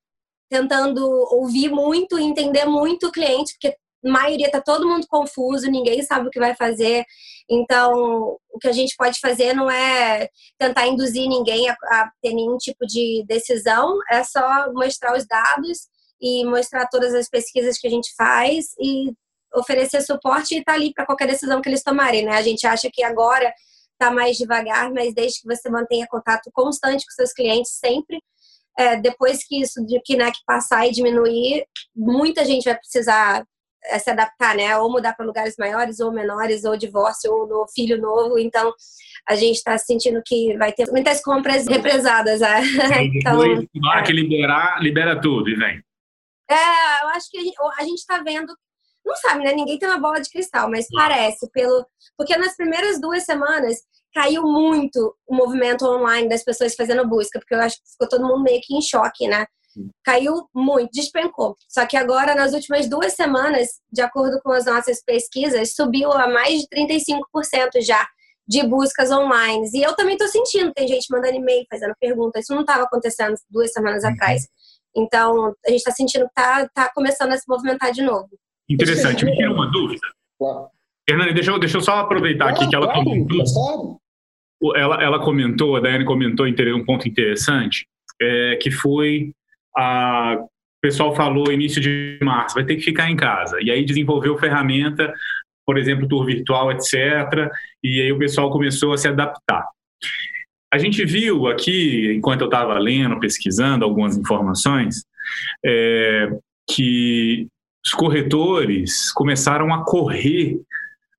tentando ouvir muito, entender muito o cliente, porque a maioria tá todo mundo confuso, ninguém sabe o que vai fazer. Então, o que a gente pode fazer não é tentar induzir ninguém a, a ter nenhum tipo de decisão, é só mostrar os dados e mostrar todas as pesquisas que a gente faz e oferecer suporte e estar tá ali para qualquer decisão que eles tomarem, né? A gente acha que agora está mais devagar, mas desde que você mantenha contato constante com seus clientes sempre, é, depois que isso de Kinect passar e diminuir, muita gente vai precisar é, se adaptar, né? Ou mudar para lugares maiores ou menores, ou divórcio, ou no filho novo. Então, a gente está sentindo que vai ter muitas compras represadas. Né? <laughs> então, na hora que liberar, libera tudo e vem. É, eu acho que a gente está vendo não sabe, né? Ninguém tem uma bola de cristal, mas parece pelo porque nas primeiras duas semanas caiu muito o movimento online das pessoas fazendo busca, porque eu acho que ficou todo mundo meio que em choque, né? Caiu muito, despencou. Só que agora, nas últimas duas semanas, de acordo com as nossas pesquisas, subiu a mais de 35% já de buscas online. E eu também estou sentindo, tem gente mandando e-mail, fazendo perguntas. Isso não estava acontecendo duas semanas uhum. atrás. Então, a gente está sentindo que está tá começando a se movimentar de novo. Interessante. Me tira uma dúvida. Claro. Hernani, deixa eu, deixa eu só aproveitar aqui que ela comentou ela, ela comentou, a Daiane comentou um ponto interessante, é, que foi a o pessoal falou início de março, vai ter que ficar em casa. E aí desenvolveu ferramenta, por exemplo, tour virtual, etc. E aí o pessoal começou a se adaptar. A gente viu aqui, enquanto eu estava lendo, pesquisando algumas informações, é, que os corretores começaram a correr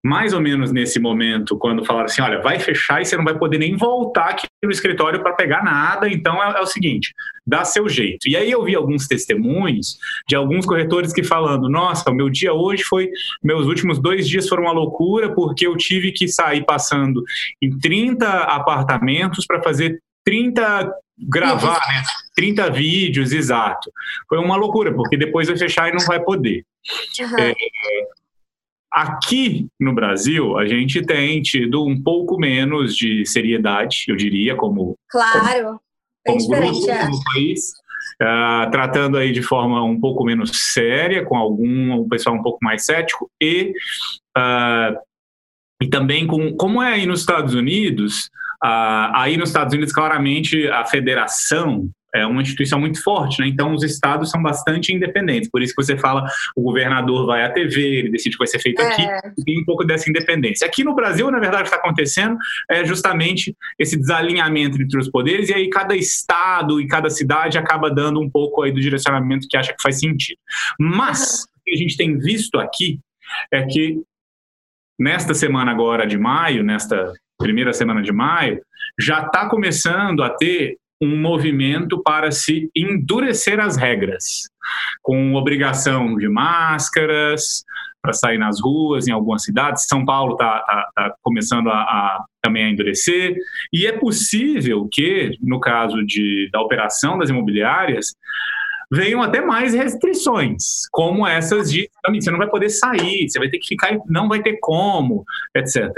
mais ou menos nesse momento, quando falaram assim: olha, vai fechar e você não vai poder nem voltar aqui no escritório para pegar nada, então é, é, o seguinte, dá seu jeito. E aí eu vi alguns testemunhos de alguns corretores que falando: nossa, o meu dia hoje foi, meus últimos dois dias foram uma loucura, porque eu tive que sair passando em 30 apartamentos para fazer 30 gravar, né? 30 vídeos, exato. Foi uma loucura, porque depois vai fechar e não vai poder. Uhum. É, Aqui no Brasil, a gente tem tido um pouco menos de seriedade, eu diria, como. Claro, como, como grupo é. país. Uh, tratando aí de forma um pouco menos séria, com algum um pessoal um pouco mais cético, e, uh, e também com como é aí nos Estados Unidos, uh, aí nos Estados Unidos, claramente, a federação é uma instituição muito forte, né? Então os estados são bastante independentes. Por isso que você fala, o governador vai à TV, ele decide o que vai ser feito é. aqui, tem um pouco dessa independência. Aqui no Brasil, na verdade, o que está acontecendo é justamente esse desalinhamento entre os poderes, e aí cada estado e cada cidade acaba dando um pouco aí do direcionamento que acha que faz sentido. Mas o que a gente tem visto aqui é que nesta semana agora de maio, nesta primeira semana de maio, já está começando a ter um movimento para se endurecer as regras, com obrigação de máscaras para sair nas ruas em algumas cidades. São Paulo está tá, tá começando a, a, também a endurecer. E é possível que, no caso de, da operação das imobiliárias, venham até mais restrições, como essas de você não vai poder sair, você vai ter que ficar, não vai ter como, etc.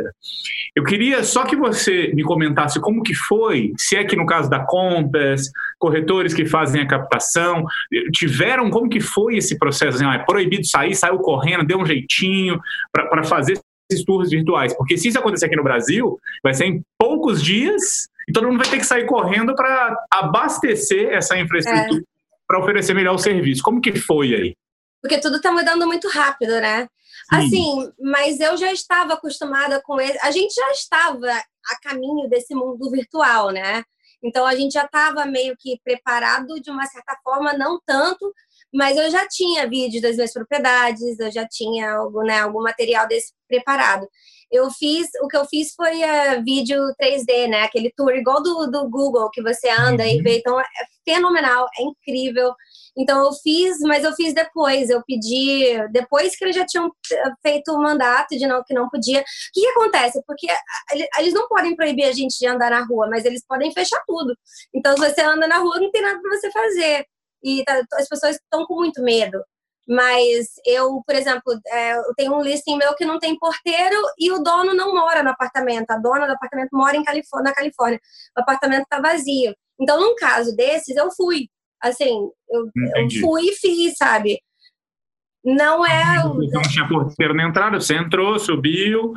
Eu queria só que você me comentasse como que foi, se é que no caso da Compass, corretores que fazem a captação, tiveram como que foi esse processo? Assim, ah, é proibido sair, saiu correndo, deu um jeitinho para fazer esses tours virtuais, porque se isso acontecer aqui no Brasil, vai ser em poucos dias e todo mundo vai ter que sair correndo para abastecer essa infraestrutura. É para oferecer melhor serviço. Como que foi aí? Porque tudo está mudando muito rápido, né? Sim. Assim, mas eu já estava acostumada com ele. A gente já estava a caminho desse mundo virtual, né? Então a gente já estava meio que preparado de uma certa forma, não tanto, mas eu já tinha vídeos das minhas propriedades, eu já tinha algum, né, algum material desse preparado. Eu fiz, o que eu fiz foi uh, vídeo 3D, né? Aquele tour igual do, do Google, que você anda uhum. e vê. Então é fenomenal, é incrível. Então eu fiz, mas eu fiz depois. Eu pedi depois que eles já tinham eh, feito o mandato de não que não podia. O que, que, acontece? Porque eles não podem proibir a gente de andar na rua, mas eles podem fechar tudo. Então se você anda na rua não tem nada para você fazer e tá, as pessoas estão com muito medo. Mas eu, por exemplo, é, eu tenho um listing meu que não tem porteiro e o dono não mora no apartamento. A dona do apartamento mora em Califórnia, na Califórnia. O apartamento está vazio. Então, num caso desses, eu fui. Assim, eu, eu fui e fiz, sabe? Não é. Não tinha porteiro na entrada, você entrou, subiu,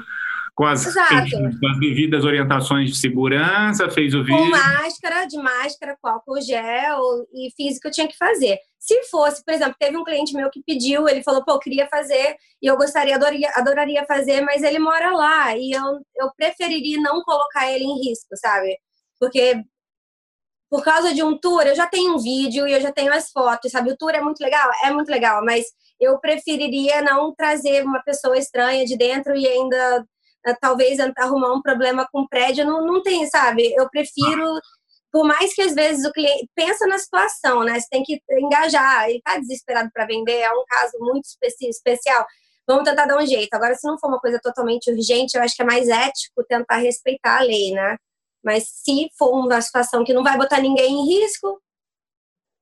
com as, com as devidas orientações de segurança, fez o vídeo. Com máscara, de máscara, com álcool gel e fiz o que eu tinha que fazer. Se fosse, por exemplo, teve um cliente meu que pediu, ele falou, pô, eu queria fazer e eu gostaria, adoraria, adoraria fazer, mas ele mora lá e eu, eu preferiria não colocar ele em risco, sabe? Porque por causa de um tour, eu já tenho um vídeo e eu já tenho as fotos, sabe? O tour é muito legal, é muito legal, mas eu preferiria não trazer uma pessoa estranha de dentro e ainda talvez arrumar um problema com o prédio, não, não tem, sabe? Eu prefiro, por mais que às vezes o cliente pensa na situação, né? Você tem que engajar, ele tá desesperado para vender, é um caso muito especial. Vamos tentar dar um jeito. Agora, se não for uma coisa totalmente urgente, eu acho que é mais ético tentar respeitar a lei, né? Mas se for uma situação que não vai botar ninguém em risco,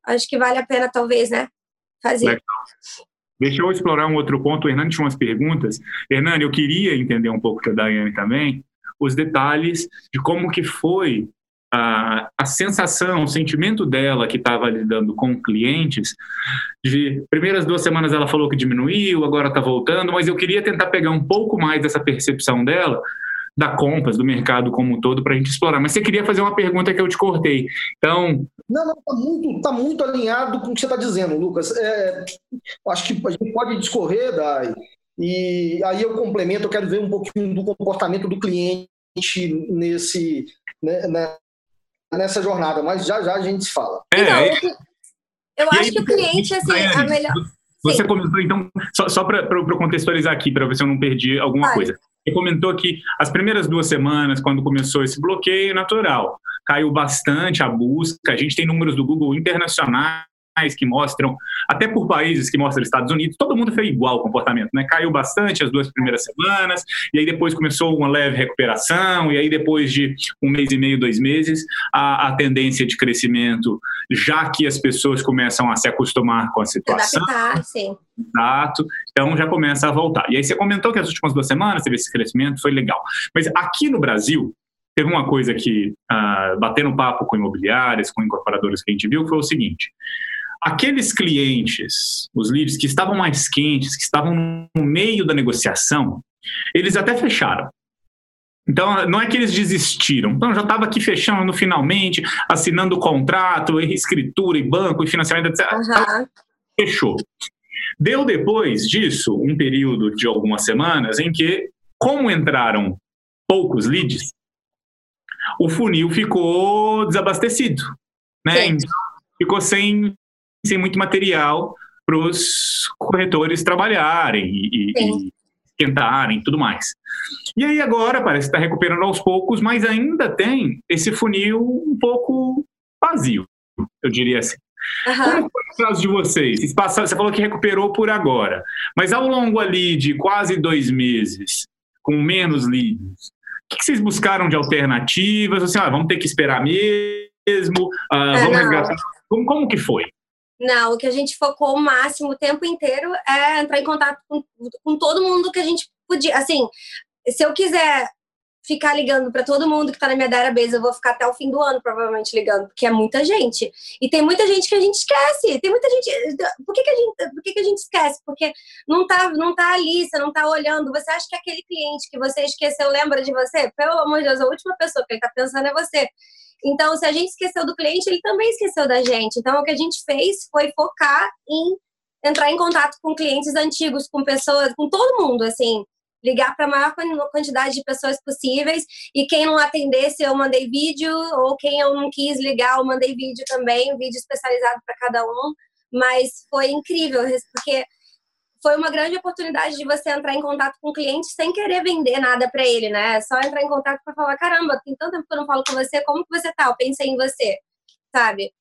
acho que vale a pena, talvez, né? Fazer. Legal. Deixa eu explorar um outro ponto. O Hernani tinha umas perguntas. Hernani, eu queria entender um pouco da Daiane também, os detalhes de como que foi a, a sensação, o sentimento dela que estava lidando com clientes. De primeiras duas semanas ela falou que diminuiu, agora está voltando, mas eu queria tentar pegar um pouco mais dessa percepção dela da Compass, do mercado como um todo, para a gente explorar. Mas você queria fazer uma pergunta que eu te cortei. Então. Não, não, está muito, tá muito alinhado com o que você está dizendo, Lucas. É, acho que a gente pode discorrer, Dai, e aí eu complemento, eu quero ver um pouquinho do comportamento do cliente nesse, né, né nessa jornada, mas já já a gente se fala. É, então, é. eu, eu acho aí, que o cliente, assim, a melhor. Você Sim. comentou, então, só, só para contextualizar aqui, para ver se eu não perdi alguma Vai. coisa. Comentou que as primeiras duas semanas, quando começou esse bloqueio, natural, caiu bastante a busca. A gente tem números do Google internacionais que mostram, até por países que mostram Estados Unidos, todo mundo foi igual o comportamento, né? Caiu bastante as duas primeiras semanas, e aí depois começou uma leve recuperação, e aí depois de um mês e meio, dois meses, a, a tendência de crescimento, já que as pessoas começam a se acostumar com a situação. Adaptar, sim. Exato. Então já começa a voltar. E aí você comentou que as últimas duas semanas teve esse crescimento, foi legal. Mas aqui no Brasil, teve uma coisa que, uh, batendo papo com imobiliárias, com incorporadores que a gente viu, que foi o seguinte: aqueles clientes, os leads que estavam mais quentes, que estavam no meio da negociação, eles até fecharam. Então, não é que eles desistiram. Então, já estava aqui fechando finalmente, assinando o contrato, e escritura, e banco, e financiamento, etc. Uhum. Fechou. Deu depois disso um período de algumas semanas em que, como entraram poucos leads, o funil ficou desabastecido. Né? Então, ficou sem sem muito material para os corretores trabalharem e, e esquentarem e tudo mais. E aí agora parece que está recuperando aos poucos, mas ainda tem esse funil um pouco vazio, eu diria assim. Uhum. Como foi o caso de vocês? Você falou que recuperou por agora, mas ao longo ali de quase dois meses, com menos leads, o que vocês buscaram de alternativas? Assim, ah, vamos ter que esperar mesmo? Ah, é, vamos resgatar? Como, como que foi? Não, o que a gente focou o máximo o tempo inteiro é entrar em contato com, com todo mundo que a gente podia. Assim, se eu quiser ficar ligando para todo mundo que está na minha database, eu vou ficar até o fim do ano provavelmente ligando, porque é muita gente. E tem muita gente que a gente esquece. Tem muita gente. Por que, que a gente, por que, que a gente esquece? Porque não tá, não tá ali, você não tá olhando. Você acha que aquele cliente que você esqueceu lembra de você? Pelo amor de Deus, a última pessoa que ele tá pensando é você. Então, se a gente esqueceu do cliente, ele também esqueceu da gente. Então, o que a gente fez foi focar em entrar em contato com clientes antigos, com pessoas, com todo mundo, assim, ligar para a maior quantidade de pessoas possíveis. E quem não atendesse, eu mandei vídeo, ou quem eu não quis ligar, eu mandei vídeo também, vídeo especializado para cada um. Mas foi incrível, porque foi uma grande oportunidade de você entrar em contato com o cliente sem querer vender nada para ele, né? É só entrar em contato para falar: caramba, tem tanto tempo que eu não falo com você, como que você tá? Eu pensei em você, sabe?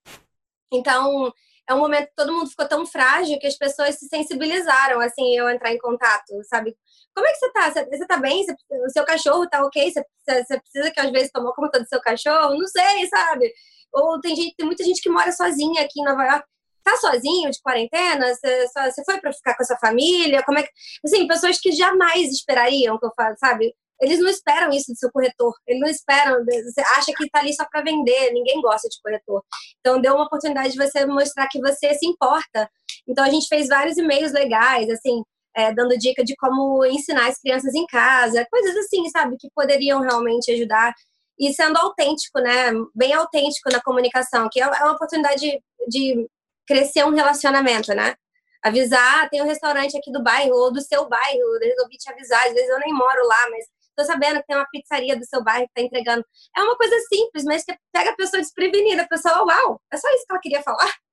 Então, é um momento que todo mundo ficou tão frágil que as pessoas se sensibilizaram, assim, eu entrar em contato, sabe? Como é que você tá? Você, você tá bem? Você, o seu cachorro tá ok? Você, você precisa que às vezes tomou conta do seu cachorro? Não sei, sabe? Ou tem gente, tem muita gente que mora sozinha aqui em Nova York tá sozinho de quarentena? Você, foi para ficar com a sua família? Como é que. Assim, pessoas que jamais esperariam que eu falo, sabe? Eles não esperam isso do seu corretor. Eles não esperam. Você acha que está ali só para vender. Ninguém gosta de corretor. Então, deu uma oportunidade de você mostrar que você se importa. Então, a gente fez vários e-mails legais, assim, é, dando dica de como ensinar as crianças em casa, coisas assim, sabe, que poderiam realmente ajudar. E sendo autêntico, né? Bem autêntico na comunicação, que é, é uma oportunidade de, de crescer um relacionamento, né? Avisar, ah, tem um restaurante aqui do bairro ou do seu bairro, eu resolvi te avisar, às vezes eu nem moro lá, mas tô sabendo que tem uma pizzaria do seu bairro que tá entregando. É uma coisa simples, mas que pega a pessoa desprevenida, a pessoa, uau, é só isso que ela queria falar. <laughs>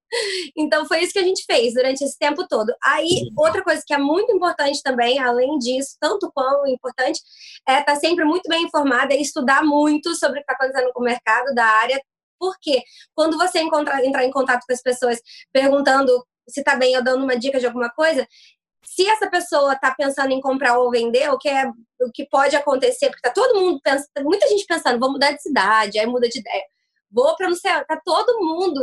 Então foi isso que a gente fez durante esse tempo todo. Aí, outra coisa que é muito importante também, além disso, tanto quão importante, é estar tá sempre muito bem informada e estudar muito sobre o que está acontecendo com o mercado da área, porque quando você encontrar, entrar em contato com as pessoas perguntando se está bem ou dando uma dica de alguma coisa, se essa pessoa está pensando em comprar ou vender, o que, é, o que pode acontecer, porque tá todo mundo pensando, muita gente pensando, vou mudar de cidade, aí muda de ideia, vou para não sei, tá todo mundo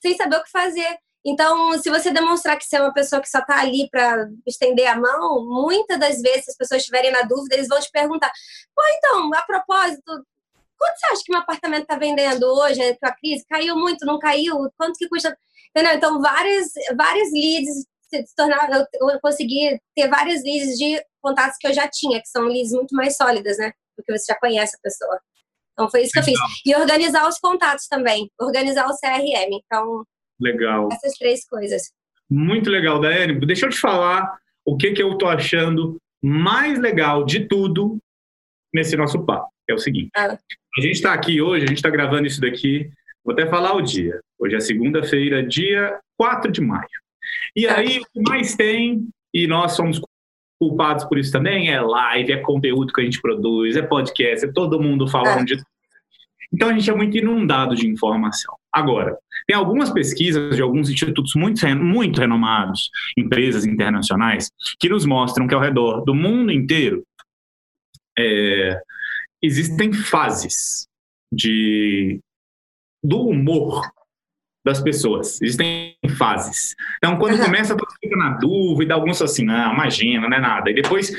sem saber o que fazer. Então, se você demonstrar que você é uma pessoa que só está ali para estender a mão, muitas das vezes, se as pessoas estiverem na dúvida, eles vão te perguntar: pô, então, a propósito, Quanto você acha que um apartamento está vendendo hoje com a crise? Caiu muito, não caiu? Quanto que custa? Entendeu? Então, várias, várias leads se tornaram, eu consegui ter várias leads de contatos que eu já tinha, que são leads muito mais sólidas, né? Porque você já conhece a pessoa. Então, foi isso que eu fiz. E organizar os contatos também, organizar o CRM. Então, legal. essas três coisas. Muito legal, Daiane. Deixa eu te falar o que, que eu tô achando mais legal de tudo nesse nosso papo. É o seguinte. Ah. A gente está aqui hoje, a gente está gravando isso daqui, vou até falar o dia. Hoje é segunda-feira, dia 4 de maio. E aí, o que mais tem, e nós somos culpados por isso também? É live, é conteúdo que a gente produz, é podcast, é todo mundo falando é. de. Então a gente é muito inundado de informação. Agora, tem algumas pesquisas de alguns institutos muito, muito renomados, empresas internacionais, que nos mostram que ao redor do mundo inteiro é, existem fases de do humor das pessoas. Existem fases. Então, quando uhum. começa, todo fica na dúvida, alguns assim, não, imagina, não é nada. E depois,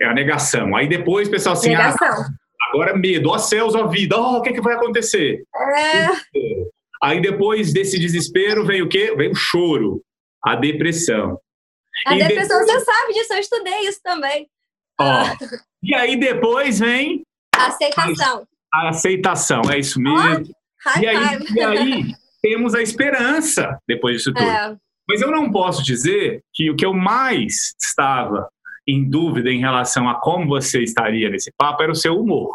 é a negação. Aí depois o pessoal assim, ah, negação. ah, agora é medo, ó céus, ó vida, ó, o que, que vai acontecer? É... Aí depois desse desespero veio o quê? Veio o choro, a depressão. A e depressão, depois... você sabe disso, eu estudei isso também. Ó, ah. e aí depois vem... Aceitação. A, aceitação, é isso mesmo. Oh, e, aí, e aí temos a esperança depois disso tudo. É. Mas eu não posso dizer que o que eu mais estava em dúvida em relação a como você estaria nesse papo era o seu humor.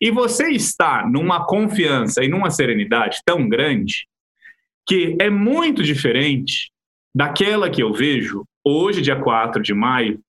E você está numa confiança e numa serenidade tão grande que é muito diferente daquela que eu vejo hoje, dia 4 de maio,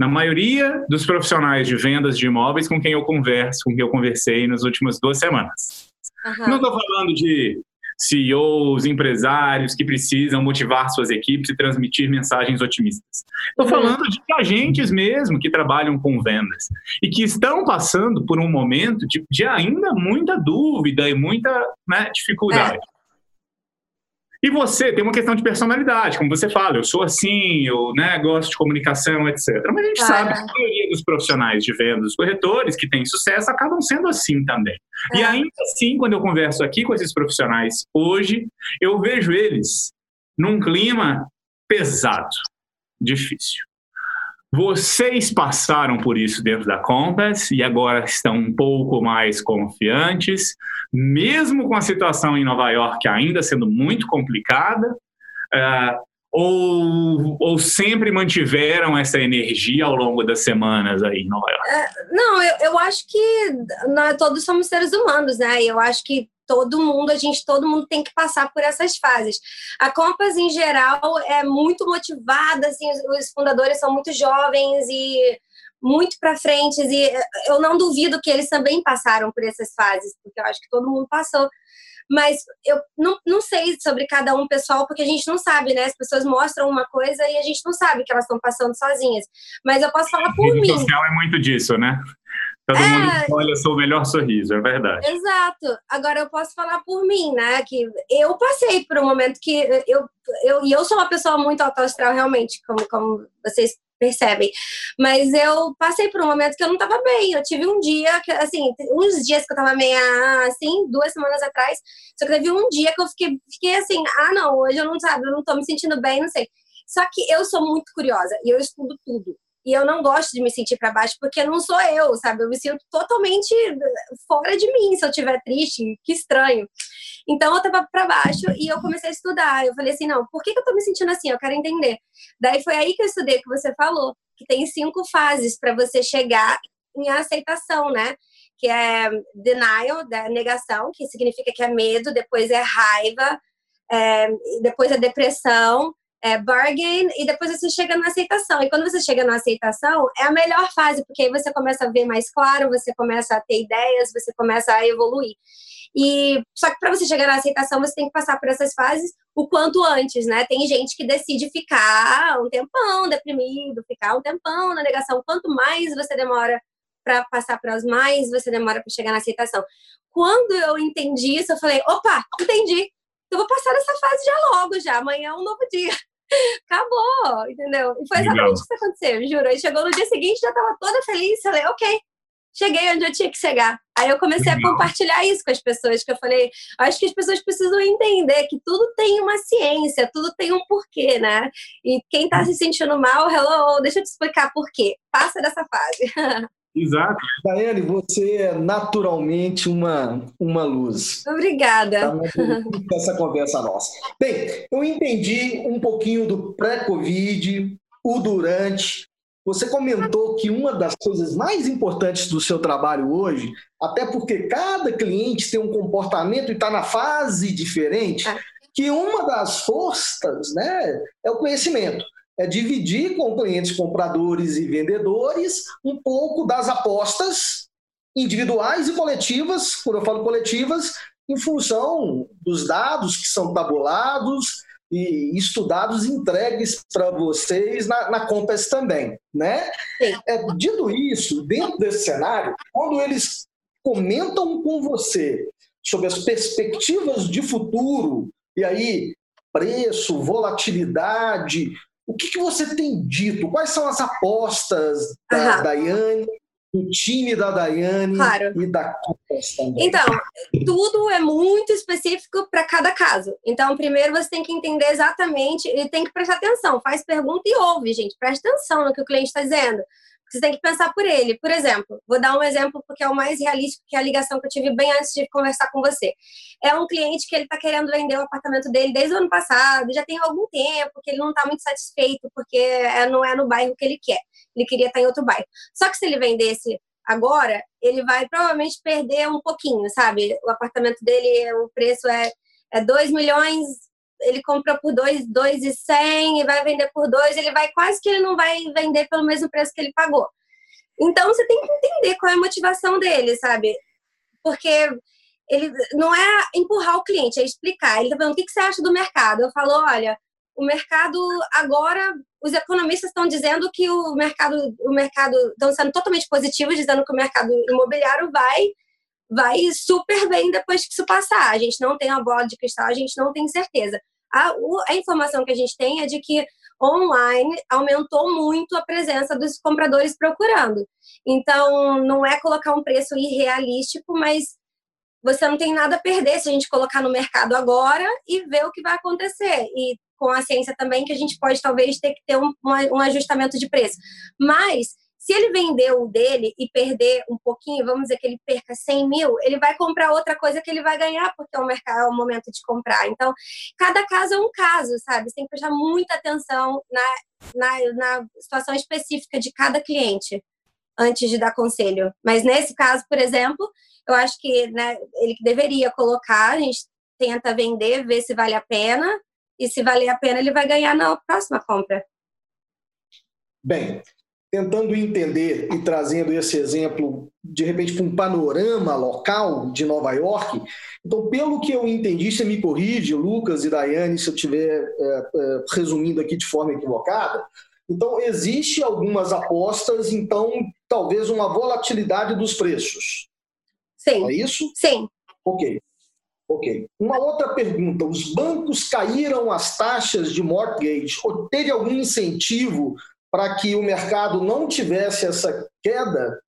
na maioria dos profissionais de vendas de imóveis com quem eu converso, com quem eu conversei nas últimas duas semanas. Uhum. Não estou falando de CEOs, empresários que precisam motivar suas equipes e transmitir mensagens otimistas. Estou uhum. falando de agentes mesmo que trabalham com vendas e que estão passando por um momento de, de ainda muita dúvida e muita né, dificuldade. É. E você tem uma questão de personalidade, como você fala, eu sou assim, eu né, gosto de comunicação, etc. Mas a gente sabe que a maioria dos profissionais de vendas, dos corretores que têm sucesso, acabam sendo assim também. É. E ainda assim, quando eu converso aqui com esses profissionais hoje, eu vejo eles num clima pesado, difícil. Vocês passaram por isso dentro da Compass e agora estão um pouco mais confiantes, mesmo com a situação em Nova York ainda sendo muito complicada, uh, ou, ou sempre mantiveram essa energia ao longo das semanas aí em Nova York? Uh, não, eu, eu acho que nós todos somos seres humanos, né? Eu acho que todo mundo, a gente, todo mundo tem que passar por essas fases. A Compass, em geral, é muito motivada, assim, os fundadores são muito jovens e muito para frente, e eu não duvido que eles também passaram por essas fases, porque eu acho que todo mundo passou. Mas eu não, não sei sobre cada um pessoal, porque a gente não sabe, né? As pessoas mostram uma coisa e a gente não sabe que elas estão passando sozinhas. Mas eu posso falar por mim. social é muito disso, né? Todo é... mundo olha seu melhor sorriso, é verdade. Exato. Agora eu posso falar por mim, né? Que eu passei por um momento que eu, eu e eu sou uma pessoa muito autoastral realmente, como, como vocês percebem. Mas eu passei por um momento que eu não estava bem. Eu tive um dia, que, assim, uns dias que eu estava meio assim, duas semanas atrás. Só que teve um dia que eu fiquei, fiquei assim, ah, não, hoje eu não sabe, eu não estou me sentindo bem, não sei. Só que eu sou muito curiosa e eu estudo tudo. E eu não gosto de me sentir para baixo porque não sou eu, sabe? Eu me sinto totalmente fora de mim se eu estiver triste, que estranho. Então eu tava para baixo e eu comecei a estudar. Eu falei assim: não, por que, que eu tô me sentindo assim? Eu quero entender. Daí foi aí que eu estudei que você falou, que tem cinco fases para você chegar em aceitação, né? Que é denial, da negação, que significa que é medo, depois é raiva, é, depois é depressão, é, bargain e depois você chega na aceitação. E quando você chega na aceitação, é a melhor fase, porque aí você começa a ver mais claro, você começa a ter ideias, você começa a evoluir. E só que para você chegar na aceitação, você tem que passar por essas fases o quanto antes, né? Tem gente que decide ficar um tempão deprimido, ficar um tempão na negação. Quanto mais você demora para passar para as mais, você demora para chegar na aceitação. Quando eu entendi isso, eu falei: opa, entendi. Eu vou passar essa fase já logo, já. Amanhã é um novo dia. Acabou, entendeu? E foi exatamente isso que aconteceu, juro. Aí chegou no dia seguinte, já tava toda feliz, falei, ok, cheguei onde eu tinha que chegar. Aí eu comecei Legal. a compartilhar isso com as pessoas, que eu falei, acho que as pessoas precisam entender que tudo tem uma ciência, tudo tem um porquê, né? E quem tá se sentindo mal, hello, deixa eu te explicar por quê. Passa dessa fase. <laughs> Exato. Daiane, você é naturalmente uma, uma luz. Obrigada. Tá essa conversa nossa. Bem, eu entendi um pouquinho do pré-Covid, o durante. Você comentou que uma das coisas mais importantes do seu trabalho hoje, até porque cada cliente tem um comportamento e está na fase diferente, é. que uma das forças né, é o conhecimento é dividir com clientes compradores e vendedores um pouco das apostas individuais e coletivas, quando eu falo coletivas, em função dos dados que são tabulados e estudados entregues para vocês na, na Compass também, né? É, dito isso, dentro desse cenário, quando eles comentam com você sobre as perspectivas de futuro, e aí preço, volatilidade, o que, que você tem dito? Quais são as apostas da uhum. Daiane do time da Daiane claro. e da Compass também. Então, tudo é muito específico para cada caso. Então, primeiro você tem que entender exatamente e tem que prestar atenção. Faz pergunta e ouve, gente. Preste atenção no que o cliente está dizendo. Você tem que pensar por ele. Por exemplo, vou dar um exemplo porque é o mais realístico, que é a ligação que eu tive bem antes de conversar com você. É um cliente que ele está querendo vender o apartamento dele desde o ano passado, já tem algum tempo, que ele não está muito satisfeito porque é, não é no bairro que ele quer. Ele queria estar tá em outro bairro. Só que se ele vendesse agora, ele vai provavelmente perder um pouquinho, sabe? O apartamento dele, o preço é, é 2 milhões ele compra por dois, dois e cem e vai vender por dois, ele vai quase que ele não vai vender pelo mesmo preço que ele pagou. Então você tem que entender qual é a motivação dele, sabe? Porque ele não é empurrar o cliente, é explicar. Ele tá falando o que, você acha do mercado. Eu falo, olha, o mercado agora, os economistas estão dizendo que o mercado, o mercado estão sendo totalmente positivos, dizendo que o mercado imobiliário vai vai super bem depois que isso passar. A gente não tem a bola de cristal, a gente não tem certeza. A, a informação que a gente tem é de que online aumentou muito a presença dos compradores procurando. Então, não é colocar um preço irrealístico, mas você não tem nada a perder se a gente colocar no mercado agora e ver o que vai acontecer. E com a ciência também que a gente pode talvez ter que ter um, um ajustamento de preço. Mas se ele vender o dele e perder um pouquinho, vamos dizer que ele perca 100 mil, ele vai comprar outra coisa que ele vai ganhar, porque é o mercado, é o momento de comprar. Então, cada caso é um caso, sabe? Você tem que prestar muita atenção na, na, na situação específica de cada cliente antes de dar conselho. Mas nesse caso, por exemplo, eu acho que né, ele deveria colocar, a gente tenta vender, ver se vale a pena, e se valer a pena, ele vai ganhar na próxima compra. Bem, tentando entender e trazendo esse exemplo, de repente, para um panorama local de Nova York. Então, pelo que eu entendi, você me corrige, Lucas e Daiane, se eu estiver é, é, resumindo aqui de forma equivocada. Então, existe algumas apostas, então, talvez uma volatilidade dos preços. Sim. É isso? Sim. Ok. Ok. Uma outra pergunta: os bancos caíram as taxas de mortgage ou teve algum incentivo para que o mercado não tivesse essa queda?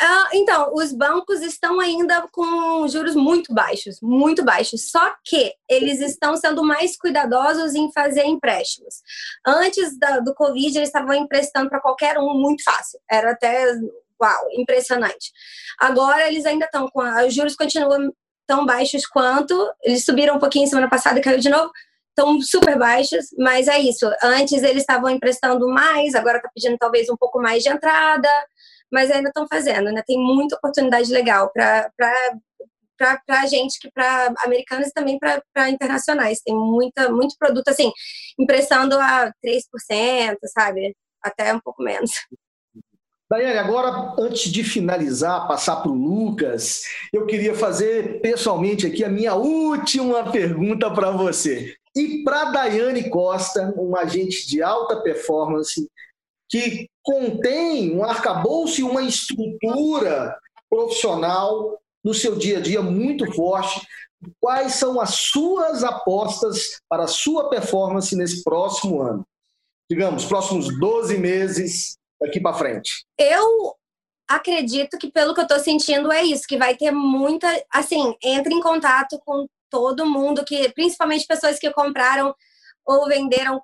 Ah, então, os bancos estão ainda com juros muito baixos, muito baixos. Só que eles estão sendo mais cuidadosos em fazer empréstimos. Antes da, do Covid, eles estavam emprestando para qualquer um muito fácil. Era até, uau, impressionante. Agora, eles ainda estão com. Os juros continuam tão baixos quanto. Eles subiram um pouquinho semana passada e caiu de novo estão super baixas, mas é isso. Antes eles estavam emprestando mais, agora está pedindo talvez um pouco mais de entrada, mas ainda estão fazendo, né? Tem muita oportunidade legal para para a gente, que para americanos e também para internacionais. Tem muita, muito produto assim, emprestando a 3%, sabe? Até um pouco menos. Daiane, agora, antes de finalizar, passar para o Lucas, eu queria fazer pessoalmente aqui a minha última pergunta para você. E para Daiane Costa, uma agente de alta performance, que contém um arcabouço e uma estrutura profissional no seu dia a dia muito forte, quais são as suas apostas para a sua performance nesse próximo ano? Digamos, próximos 12 meses daqui para frente. Eu acredito que pelo que eu estou sentindo é isso, que vai ter muita, assim, entre em contato com todo mundo que, principalmente pessoas que compraram ou venderam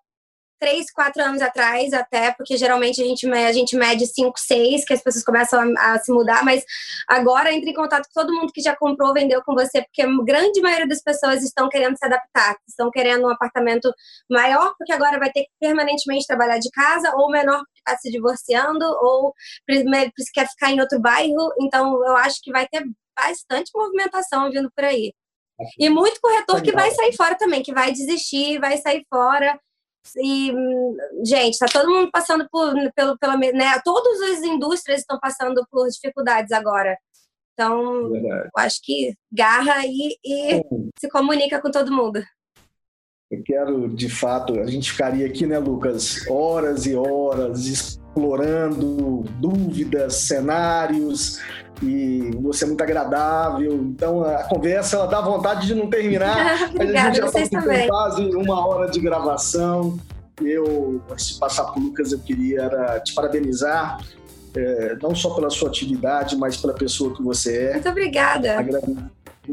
três, quatro anos atrás, até, porque geralmente a gente, a gente mede cinco, seis, que as pessoas começam a, a, se mudar, mas agora entre em contato com todo mundo que já comprou, vendeu com você, porque a grande maioria das pessoas estão querendo se adaptar, estão querendo um apartamento maior, porque agora vai ter que permanentemente trabalhar de casa, ou menor porque está se divorciando, ou quer ficar em outro bairro, então eu acho que vai ter bastante movimentação vindo por aí. E muito corretor que vai sair fora também, que vai desistir, vai sair fora. E, gente, está todo mundo passando por, pelo, pela, né? Todas as indústrias estão passando por dificuldades agora. Então, Verdade. eu acho que garra e, e se comunica com todo mundo. Eu quero, de fato, a gente ficaria aqui, né, Lucas, horas e horas explorando dúvidas, cenários, e você é muito agradável. Então, a conversa ela dá vontade de não terminar. Obrigada, <laughs> a gente já está com quase uma hora de gravação. Eu, antes de passar para o Lucas, eu queria te parabenizar é, não só pela sua atividade, mas pela pessoa que você é. Muito obrigada.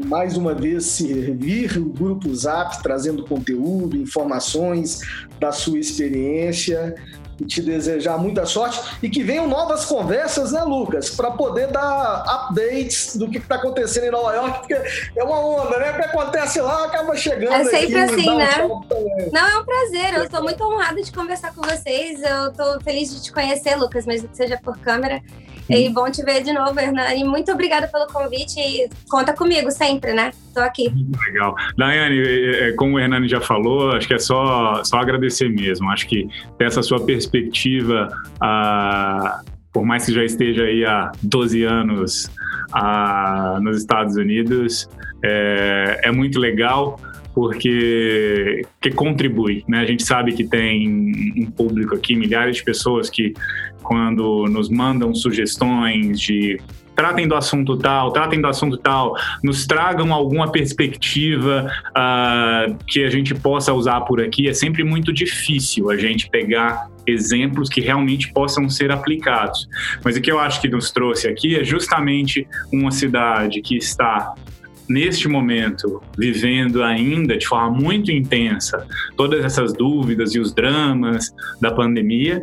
Mais uma vez, servir o Grupo Zap, trazendo conteúdo, informações da sua experiência e te desejar muita sorte e que venham novas conversas, né, Lucas, para poder dar updates do que está acontecendo em Nova York, porque é uma onda, né? O que acontece lá acaba chegando. É sempre aqui, assim, né? Um Não, é um prazer. Eu estou muito honrada de conversar com vocês. Eu estou feliz de te conhecer, Lucas, mesmo que seja por câmera. E bom te ver de novo, Hernani. Muito obrigada pelo convite e conta comigo sempre, né? Estou aqui. Legal. Daiane, é, é, como o Hernani já falou, acho que é só, só agradecer mesmo. Acho que essa sua perspectiva, ah, por mais que já esteja aí há 12 anos ah, nos Estados Unidos, é, é muito legal porque que contribui, né? A gente sabe que tem um público aqui, milhares de pessoas que quando nos mandam sugestões de tratem do assunto tal, tratem do assunto tal, nos tragam alguma perspectiva uh, que a gente possa usar por aqui. É sempre muito difícil a gente pegar exemplos que realmente possam ser aplicados. Mas o que eu acho que nos trouxe aqui é justamente uma cidade que está neste momento, vivendo ainda de forma muito intensa todas essas dúvidas e os dramas da pandemia,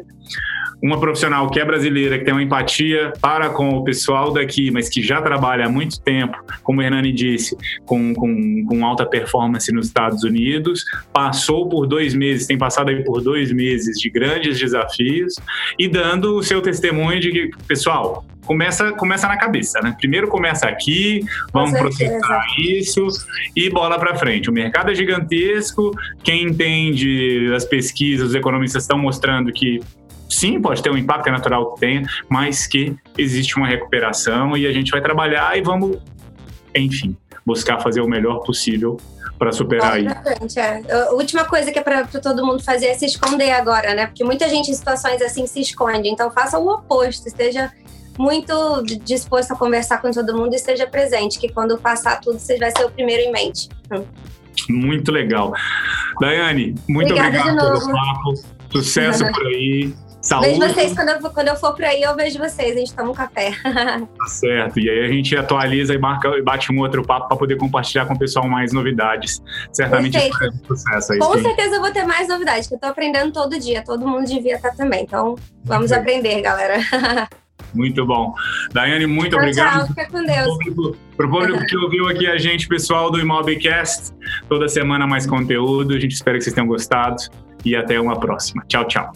uma profissional que é brasileira, que tem uma empatia para com o pessoal daqui, mas que já trabalha há muito tempo, como o Hernani disse, com, com, com alta performance nos Estados Unidos, passou por dois meses, tem passado aí por dois meses de grandes desafios e dando o seu testemunho de que, pessoal, começa, começa na cabeça, né? Primeiro começa aqui, vamos processar isso e bola para frente. O mercado é gigantesco, quem entende as pesquisas, os economistas estão mostrando que sim, pode ter um impacto, é natural que tenha, mas que existe uma recuperação e a gente vai trabalhar e vamos, enfim, buscar fazer o melhor possível para superar isso. É. A última coisa que é para todo mundo fazer é se esconder agora, né? Porque muita gente em situações assim se esconde. Então faça o oposto, esteja muito disposto a conversar com todo mundo e esteja presente, que quando passar tudo, você vai ser o primeiro em mente. Muito legal. Daiane, muito Obrigada obrigado pelo papo. Sucesso por aí. Saúde. Vejo vocês quando eu, quando eu for por aí, eu vejo vocês, a gente toma um café. <laughs> Tá certo. E aí a gente atualiza e marca e bate um outro papo para poder compartilhar com o pessoal mais novidades. Certamente é sucesso aí. Com sim. certeza eu vou ter mais novidades, que eu tô aprendendo todo dia. Todo mundo devia estar também. Então, vamos aprender, galera. <laughs> Muito bom. Daiane, muito tchau, obrigado. Tchau, fica com Deus. Para o público que ouviu aqui a gente, pessoal do Imobcast, toda semana mais conteúdo. A gente espera que vocês tenham gostado e até uma próxima. Tchau, tchau.